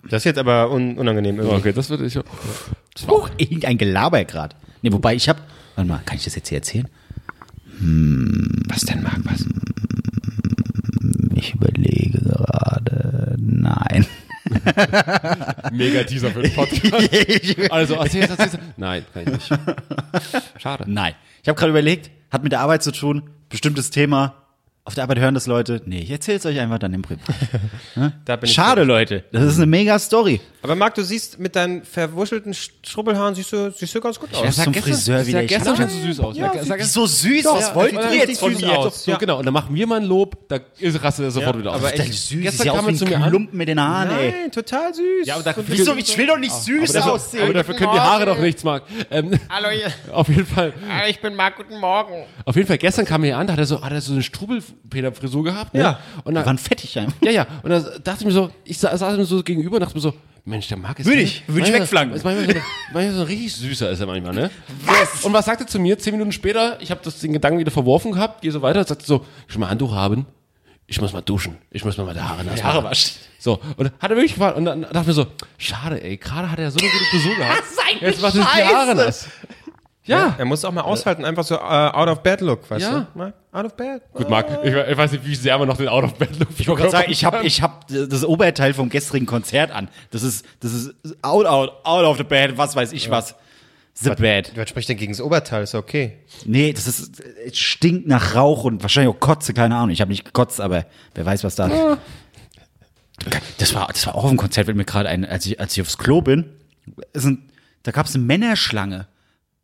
Das ist jetzt aber un unangenehm irgendwie. Okay, das würde ich. Das war auch irgendein Gelaber gerade. Nee, wobei ich hab. Warte mal, kann ich das jetzt hier erzählen? Was denn, Marc? Was? Ich überlege gerade. Nein. [LAUGHS] Mega Teaser für den Podcast. [LAUGHS] also, erzähl, erzähl, erzähl. Nein, kann ich nicht. Schade. Nein. Ich habe gerade überlegt, hat mit der Arbeit zu tun, bestimmtes Thema. Auf der Arbeit hören das Leute. Nee, ich erzähl's euch einfach dann im Privat. [LAUGHS] Da bin ich Schade, Leute. Das ist eine mega Story. Aber Marc, du siehst mit deinen verwuschelten Schrubbelhaaren siehst du, siehst du ganz gut aus. Ja, zum Friseur wieder. Sah Ich gestern schon so süß aus. Ja, Sag- sag- So süß, Doch, was ja, wollt ihr jetzt von mir? süß aus. So, genau. Und dann machen wir mal ein Lob, da ist- rastet er sofort wieder aus. aber Echt echt süß. Gestern ja kam er wie zu mir. Klumpen mit den Haaren, ey. Nein, total süß. Ja, aber da, Wieso? Ich will doch nicht süß aber, aussehen. aber dafür können die Haare doch nichts, Marc. Ähm, Hallo, ihr. [LAUGHS] auf jeden Fall. Hallo, ich bin Marc, guten Morgen. Auf jeden Fall, gestern kam er hier an, da hat er so, hat er so eine Strubelpeter-Frisur gehabt. Ne? Ja. Und Die dann, waren fettig einfach. ja, ja. Und dann dachte ich mir so, ich sa- saß ihm so gegenüber und dachte mir so, Mensch, der Marc ist. Würde ich, würde ich wegflanken. Ist manchmal so, manchmal so richtig süßer ist er manchmal, ne? Und was sagt er zu mir? Zehn Minuten später, ich habe das den Gedanken wieder verworfen gehabt, gehe so weiter, sagt er so, ich will mal Handtuch haben. Ich muss mal duschen. Ich muss mal meine Haare nass Haare waschen. So, und hat er wirklich gefragt. Und dann dachte ich mir so, schade, ey, gerade hat er so eine gute Frisur [LAUGHS] gehabt. Jetzt macht er die Haare nass. Ja. Er muss auch mal aushalten, einfach so äh, out of bed look, weißt Ja. du? Marc? Out of bed. Gut, Marc, ich, ich weiß nicht, wie sehr man noch den Out-of-Bed-Look Ich wollte gerade sagen, ich habe ich hab das Oberteil vom gestrigen Konzert an. Das ist, das ist out, out, out of the bed, was weiß ich was. The bed. Was spricht denn gegen das Oberteil? Ist okay. Nee, das ist, es stinkt nach Rauch und wahrscheinlich auch Kotze, keine Ahnung. Ich habe nicht gekotzt, aber wer weiß, was da. Das war, das war auch auf dem Konzert, wenn mir gerade ein, als ich, als ich aufs Klo bin, ist ein, da gab es eine Männerschlange.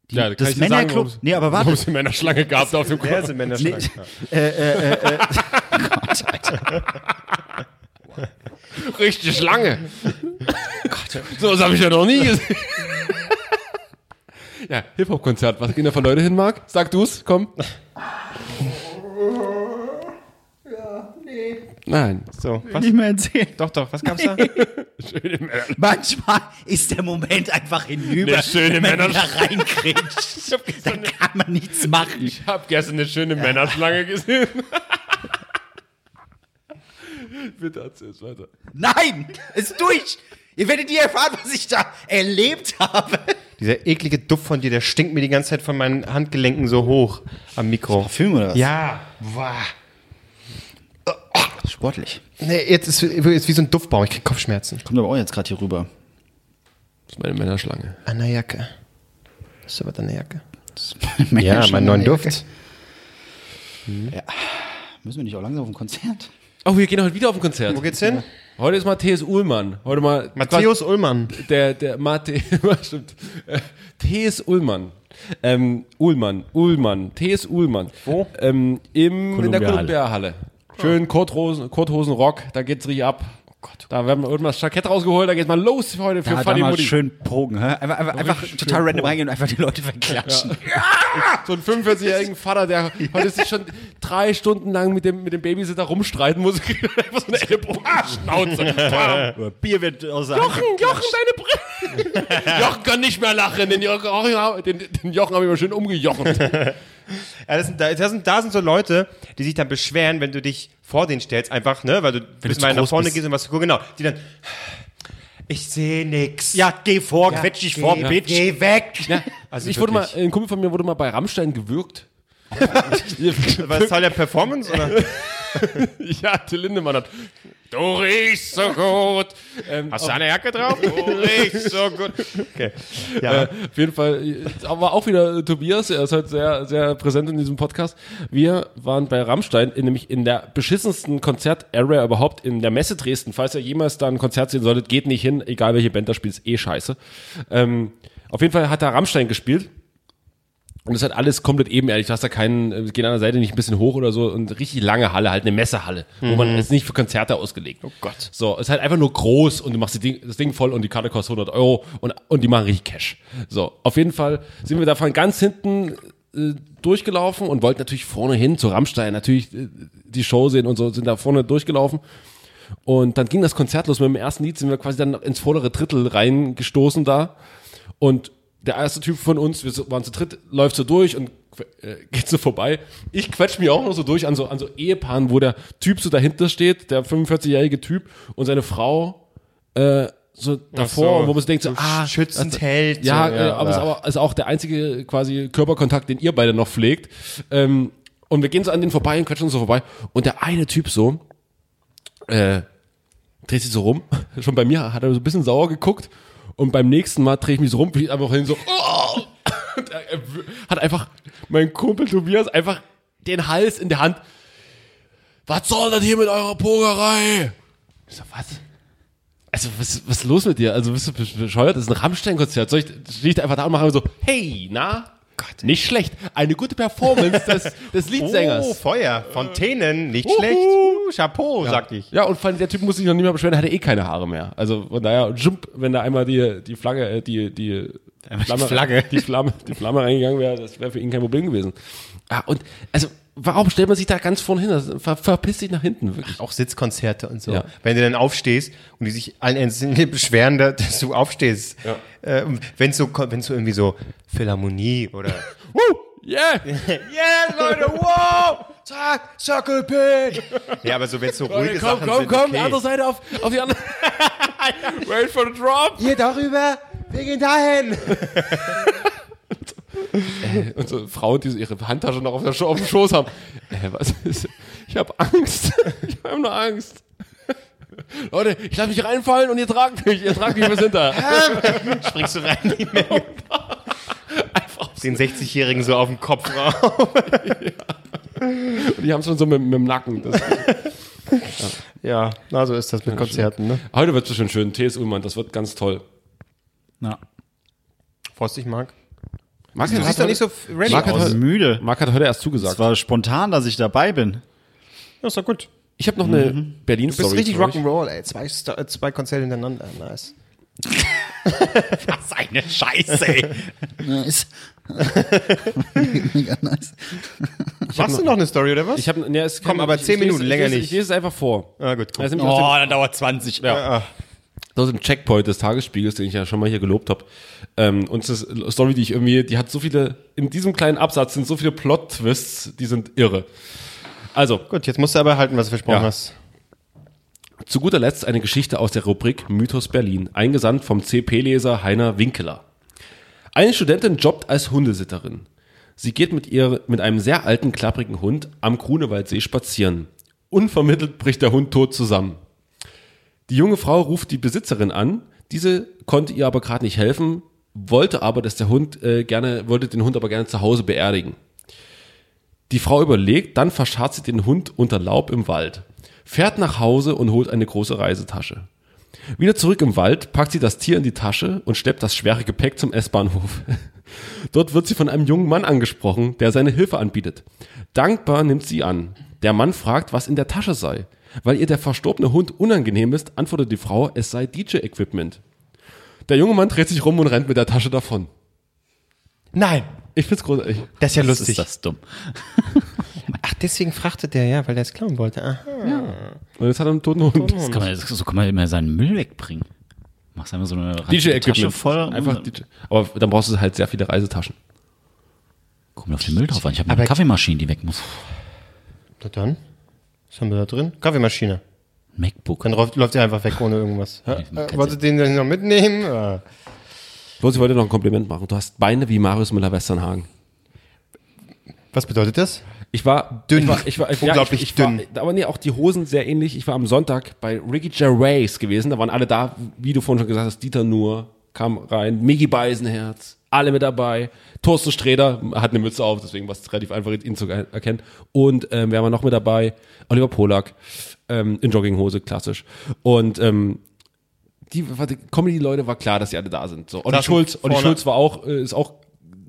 Die, Ja, das ich dir sagen, Nee, aber Warum warte. es die Männerschlange gab da auf dem Kopf. sind Männer Nee, Gott, [LAUGHS] Alter. Richtige Schlange. so was habe ich ja noch nie gesehen. [LAUGHS] ja, Hip-Hop-Konzert. Was gehen da für Leute hin, Marc? Sag du's, komm. Nein. So, was? Nicht mehr erzählen. Doch, doch, was gab's da? [LAUGHS] Manchmal ist der Moment einfach hinüber, Eine schöne wenn man Männer- wieder reinkriegt. [LAUGHS] da kann man nichts machen. Ich habe gestern eine schöne Männerschlange gesehen. [LAUGHS] Bitte erzähl's weiter. Nein, ist durch. Ihr werdet nie erfahren, was ich da erlebt habe. Dieser eklige Duft von dir, der stinkt mir die ganze Zeit von meinen Handgelenken so hoch am Mikro. Parfüm oder was? Ja. Wow. Sportlich. Nee, jetzt ist es wie so ein Duftbaum. Ich krieg Kopfschmerzen. Kommt aber auch jetzt gerade hier rüber. Das ist meine Männerschlange. An der Jacke. Das ist aber deine Jacke. Meine Ja, mein neuen Duft. Jacke. Müssen wir nicht auch langsam auf ein Konzert? Oh, wir gehen heute wieder auf ein Konzert. Wo geht's hin? Heute ist Matthias Ullmann. Heute mal Matthäus Ullmann. der der Mathe [LAUGHS] stimmt. Äh, T.S. Ullmann. Ähm, Ullmann, Ullmann, T.S. Ullmann. Wo? Ähm, im, in der Kolumbiahalle. Schön Korthosen, Korthosenrock, da geht's richtig ab. Oh Gott. Da werden wir irgendwann das Jackett rausgeholt, da geht's mal los für heute für Da Funny Mutti. schön Pogen, hä? Einfach, einfach, einfach total random reingehen und einfach die Leute verklatschen. So ein 45-jährigen Vater, der heute sich schon drei Stunden lang mit dem, mit dem Babysitter rumstreiten muss. [LAUGHS] Einfach so eine Ellbogenschnauze. Bam. [LAUGHS] Bier wird aus der Jochen, Jochen, deine Brille. [LAUGHS] Jochen kann nicht mehr lachen. Den Jochen, den, den Jochen habe ich mal schön umgejochen. Ja, das sind, da, das sind, da sind so Leute, die sich dann beschweren, wenn du dich vor denen stellst, einfach, ne, weil du bis zu mal nach vorne bist. gehst und was zu gucken, genau, die dann, ich sehe nix. Ja, geh vor, quetsch dich vor, geh, Bitch. Geh weg. Also ich wurde mal, ein Kumpel von mir wurde mal bei Rammstein gewürgt. War das Teil der Performance, oder? [LAUGHS] [LAUGHS] ja, Till Lindemann hat. Du riechst so gut. Ähm, Hast du eine Jacke drauf? Du riechst so gut. Okay. Ja. Äh, auf jeden Fall, äh, aber auch wieder Tobias, er ist halt sehr, sehr präsent in diesem Podcast. Wir waren bei Rammstein, in, nämlich in der beschissensten Konzert-Area überhaupt, in der Messe Dresden. Falls ihr jemals da ein Konzert sehen solltet, geht nicht hin, egal welche Band da spielt, ist eh scheiße. Ähm, auf jeden Fall hat da Rammstein gespielt. Und es hat alles komplett ebenerdig. Du hast da keinen, äh, gehen an der Seite nicht ein bisschen hoch oder so und richtig lange Halle, halt eine Messehalle, wo man ist nicht für Konzerte ausgelegt. Oh Gott. So, es ist halt einfach nur groß und du machst Ding, das Ding voll und die Karte kostet 100 Euro und, und die machen richtig Cash. So, auf jeden Fall sind wir da von ganz hinten äh, durchgelaufen und wollten natürlich vorne hin zu Rammstein, natürlich äh, die Show sehen und so, sind da vorne durchgelaufen. Und dann ging das Konzert los. Mit dem ersten Lied sind wir quasi dann ins vordere Drittel reingestoßen da. Und der erste Typ von uns, wir so- waren zu dritt, läuft so durch und äh, geht so vorbei. Ich quetsch mich auch noch so durch an so, an so Ehepaaren, wo der Typ so dahinter steht, der 45-jährige Typ und seine Frau äh, so davor, so. wo man sich denkt, so, ah, schützend das- hält. Ja, so, äh, aber es ist, aber ist auch der einzige quasi Körperkontakt, den ihr beide noch pflegt. Ähm, und wir gehen so an den vorbei und quetschen uns so vorbei. Und der eine Typ so, äh, dreht sich so rum. [LAUGHS] Schon bei mir hat er so ein bisschen sauer geguckt. Und beim nächsten Mal drehe ich mich so rum, fliegt einfach hin so, oh! Und er, hat einfach, mein Kumpel Tobias, einfach den Hals in der Hand. Was soll das hier mit eurer Pogerei? Ich so, was? Also, was, was ist los mit dir? Also, bist du besch- bescheuert? Das ist ein Rammstein-Konzert. Soll ich, stehe ich da einfach da und mache so, hey, na? Gott. Nicht schlecht. Eine gute Performance des, [LAUGHS] des Oh, Leadsängers. Feuer. Fontänen, nicht Uhu. schlecht. Chapeau, sag ich. Ja, und vor allem der Typ muss sich noch nicht mehr beschweren, der hatte eh keine Haare mehr. Also von daher, jump, wenn da einmal die, die Flagge, äh, die, die Flamme, Flagge. die Flamme, die Flamme reingegangen wäre, das wäre für ihn kein Problem gewesen. Ah, und also, warum stellt man sich da ganz vorne hin? Ver, verpiss dich nach hinten, wirklich. Auch Sitzkonzerte und so. Ja. Wenn du dann aufstehst und die sich allen Enden beschweren, da- dass du aufstehst. Äh, wenn es so, wenn so irgendwie so Philharmonie oder [LAUGHS] Woo! Yeah! [LAUGHS] Yeah, Leute, wow! Zack, Circle Pit! Ja, aber so, wenn es so ruhige komm, Sachen komm, sind, komm, okay. andere Seite auf, auf die andere. [LAUGHS] Wait for the drop. Hier darüber, wir gehen dahin. Und so Frauen, die so ihre Handtasche noch auf, der, Scho- auf dem Schoß haben. Äh, was ist? Ich habe Angst. Ich habe nur Angst. Leute, ich lasse mich reinfallen und ihr tragt mich. Ihr tragt mich bis hinter. [LAUGHS] Springst du rein in die Menge. Den 60-Jährigen so auf den Kopf rauf. Und die haben es schon so mit, mit dem Nacken. Das, Ja, na, so ist das mit Konzerten, ne? heute wird es bestimmt schön. T.S. Ullmann, das wird ganz toll. Ja. Frostig, Marc. Marc Du siehst doch nicht so ready Marc hat, aus. heute, müde. Marc hat heute erst Es zugesagt. war spontan, dass ich dabei bin. Ja, ist doch gut. Ich habe noch eine Du Berlin-Story. bist richtig. Rock'n'Roll, ey. Zwei, äh, zwei Konzerte hintereinander. Nice. [LAUGHS] Was eine Scheiße, ey. nice. [LAUGHS] Mega nice. Machst du noch eine Story, oder was? Ich hab, ne, es Komm, aber ich- zehn ich lese- Minuten, länger nicht. Ich lese es einfach vor. ah, gut, dem- Oh, dann dauert 20. Ja. Das ist ein Checkpoint des Tagesspiegels, den ich ja schon mal hier gelobt habe. Ähm, und das ist eine Story, die ich irgendwie, die hat so viele, in diesem kleinen Absatz sind so viele Plot-Twists, die sind irre. Also, Gut, jetzt musst du aber halten, was du versprochen Ja. hast. zu guter Letzt eine Geschichte aus der Rubrik Mythos Berlin, eingesandt vom CP-Leser Heiner Winkeler. Eine Studentin jobbt als Hundesitterin. Sie geht mit, ihr, mit einem sehr alten, klapprigen Hund am Grunewaldsee spazieren. Unvermittelt bricht der Hund tot zusammen. Die junge Frau ruft die Besitzerin an. Diese konnte ihr aber gerade nicht helfen, wollte aber, dass der Hund äh, gerne, wollte den Hund aber gerne zu Hause beerdigen. Die Frau überlegt, dann verscharrt sie den Hund unter Laub im Wald, fährt nach Hause und holt eine große Reisetasche. Wieder zurück im Wald packt sie das Tier in die Tasche und schleppt das schwere Gepäck zum S-Bahnhof. [LAUGHS] Dort wird sie von einem jungen Mann angesprochen, der seine Hilfe anbietet. Dankbar nimmt sie an. Der Mann fragt, was in der Tasche sei. Weil ihr der verstorbene Hund unangenehm ist, antwortet die Frau, es sei DJ-Equipment. Der junge Mann dreht sich rum und rennt mit der Tasche davon. Nein, Ich find's großartig. das ist ja lustig. ist das dumm? [LAUGHS] Ach, deswegen fragte der ja, weil der es klauen wollte. Aha. Und jetzt hat er einen toten Hund. Das kann man, so kann man immer seinen Müll wegbringen. Machst einfach so eine DJ-Equipment. voll. Einfach DJ. Aber dann brauchst du halt sehr viele Reisetaschen. Komm auf den Müll drauf an. Ich habe Aber- eine Kaffeemaschine, die weg muss. Na dann, was haben wir da drin? Kaffeemaschine. MacBook. Dann läuft, läuft er einfach weg ohne irgendwas. Man äh, kann's wolltest du den denn noch mitnehmen? Bloß ich wollte noch ein Kompliment machen. Du hast Beine wie Marius Müller-Westernhagen. Was bedeutet das? Ich war Dünn. Ich war, ich war, ich, Unglaublich ja, ich, dünn. War, aber nee, auch die Hosen sehr ähnlich. Ich war am Sonntag bei Ricky Gervais gewesen. Da waren alle da, wie du vorhin schon gesagt hast. Dieter Nuhr kam rein, Miggy Beisenherz, alle mit dabei. Thorsten Sträder hat eine Mütze auf, deswegen war es relativ einfach, ihn zu erkennen. Und ähm, wer war noch mit dabei? Oliver Polak ähm, in Jogginghose, klassisch. Und ähm, die, die Comedy-Leute war klar, dass sie alle da sind. So. Olli Schulz, Olli Schulz war auch, äh, ist auch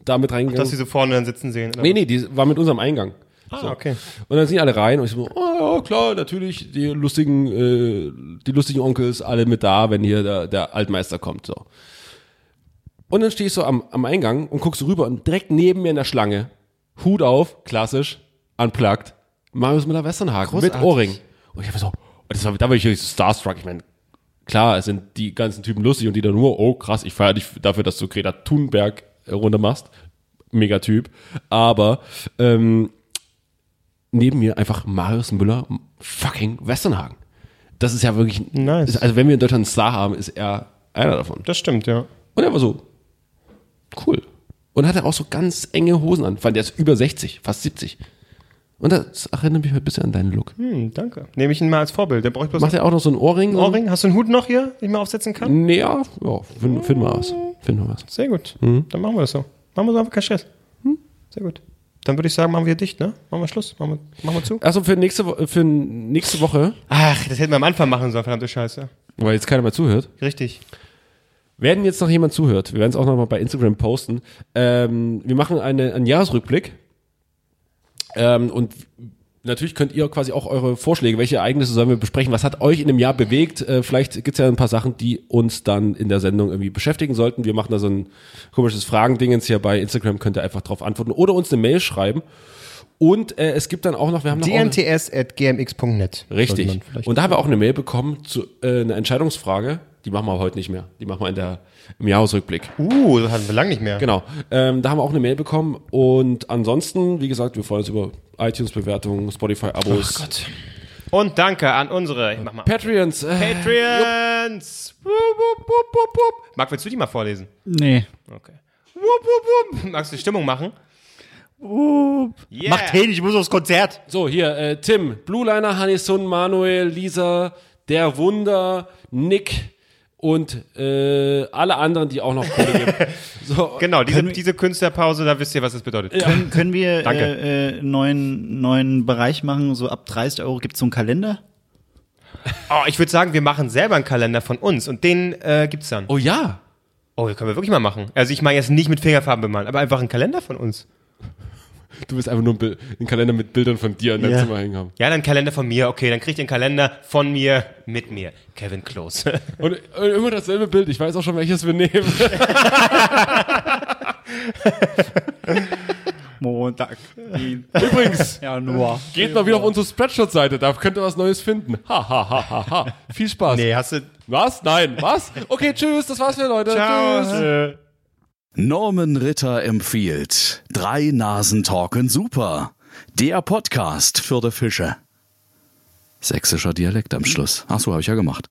da mit reingegangen. Dass sie so vorne dann sitzen sehen. oder Nee, nee, die war mit unserem Eingang. Ah, okay. Und dann sind alle rein und ich so, oh, ja, klar, natürlich, die lustigen, äh, die lustigen Onkels, alle mit da, wenn hier der, der Altmeister kommt, so. Und dann stehe ich so am, am Eingang und guckst so rüber und direkt neben mir in der Schlange, Hut auf, klassisch, unplugged, Marius Müller-Westernhagen mit. Ohrring. Und ich habe so, das war, da war ich so starstruck, ich meine, klar, es sind die ganzen Typen lustig und die dann nur, oh krass, ich feiere dich dafür, dass du Greta Thunberg äh, runter machst. Mega Typ. Aber ähm, neben mir einfach Marius Müller fucking Westernhagen. Das ist ja wirklich, Nice. ist, also wenn wir in Deutschland einen Star haben, ist er einer davon. Das stimmt, ja. Und er war so, cool. Und hat er auch so ganz enge Hosen an. Fand er ist über 60, fast 70. Und das erinnert mich ein bisschen an deinen Look. Hm, danke. Nehme ich ihn mal als Vorbild. Der braucht bloß Macht er auch noch so einen Ohrring? Ohrring. Hast du einen Hut noch hier, den ich mal aufsetzen kann? Nee, ja, ja finden wir was. Finden wir was. Sehr gut. Dann machen wir das so. Machen wir so einfach keinen Stress. Sehr gut. Dann würde ich sagen, machen wir dicht, ne? Machen wir Schluss. Machen wir, machen wir zu. Also für nächste, Wo- für nächste Woche, Ach, das hätten wir am Anfang machen sollen, verdammte Scheiße. weil jetzt keiner mehr zuhört, Richtig. werden jetzt noch jemand zuhört. Wir werden es auch noch mal bei Instagram posten. Ähm, wir machen eine, einen Jahresrückblick. Ähm, und natürlich könnt ihr quasi auch eure Vorschläge, welche Ereignisse sollen wir besprechen, was hat euch in dem Jahr bewegt. Äh, vielleicht gibt es ja ein paar Sachen, die uns dann in der Sendung irgendwie beschäftigen sollten. Wir machen da so ein komisches Fragendingens hier bei Instagram, könnt ihr einfach drauf antworten oder uns eine Mail schreiben. Und äh, es gibt dann auch noch, wir haben noch dnts.gmx.net. Richtig. Und da haben wir auch eine Mail bekommen zu äh, einer Entscheidungsfrage. Die machen wir aber heute nicht mehr. Die machen wir in der, im Jahresrückblick. Uh, das hatten wir lange nicht mehr. Genau. Ähm, da haben wir auch eine Mail bekommen. Und ansonsten, wie gesagt, wir freuen uns über iTunes-Bewertungen, Spotify-Abos. Und danke an unsere ich mach mal, Patreons. Äh, Patreons. Wup, wup, wup, wup, wup. Marc, willst du die mal vorlesen? Nee. Okay. Wup, wup, wup. Magst du die Stimmung machen? Yeah. Macht hin, ich muss aufs Konzert. So, hier, äh, Tim, Blue Liner, Hanison, Manuel, Lisa, Der Wunder, Nick und äh, alle anderen, die auch noch Kohle geben. [LAUGHS] So, Genau, diese, wir- diese Künstlerpause, da wisst ihr, was das bedeutet. Können, können wir [LAUGHS] Danke. äh, äh, neuen, neuen Bereich machen, so ab 30 Euro gibt es so einen Kalender? Oh, ich würde sagen, wir machen selber einen Kalender von uns und den äh, gibt's dann. oh ja. Oh, den können wir wirklich mal machen. Also ich meine jetzt nicht mit Fingerfarben bemalen, aber einfach einen Kalender von uns. Du willst einfach nur einen Kalender mit Bildern von dir in deinem Ja. Zimmer hängen haben. Ja, dann einen Kalender von mir. Okay, dann krieg ich den Kalender von mir mit mir. Kevin Klose. [LAUGHS] Und, und immer dasselbe Bild. Ich weiß auch schon, welches wir nehmen. [LAUGHS] Montag. Übrigens, [LAUGHS] Januar. geht mal wieder auf unsere Spreadshot-Seite. Da könnt ihr was Neues finden. Ha, ha, ha, ha, ha. Viel Spaß. nee, hast du... Was? Nein. Was? Okay, tschüss. Das war's für Leute. Tschüss. Ciao. Norman Ritter empfiehlt Drei Nasen talken super. Der Podcast für die Fische. Sächsischer Dialekt am Schluss. Ach so, habe ich ja gemacht.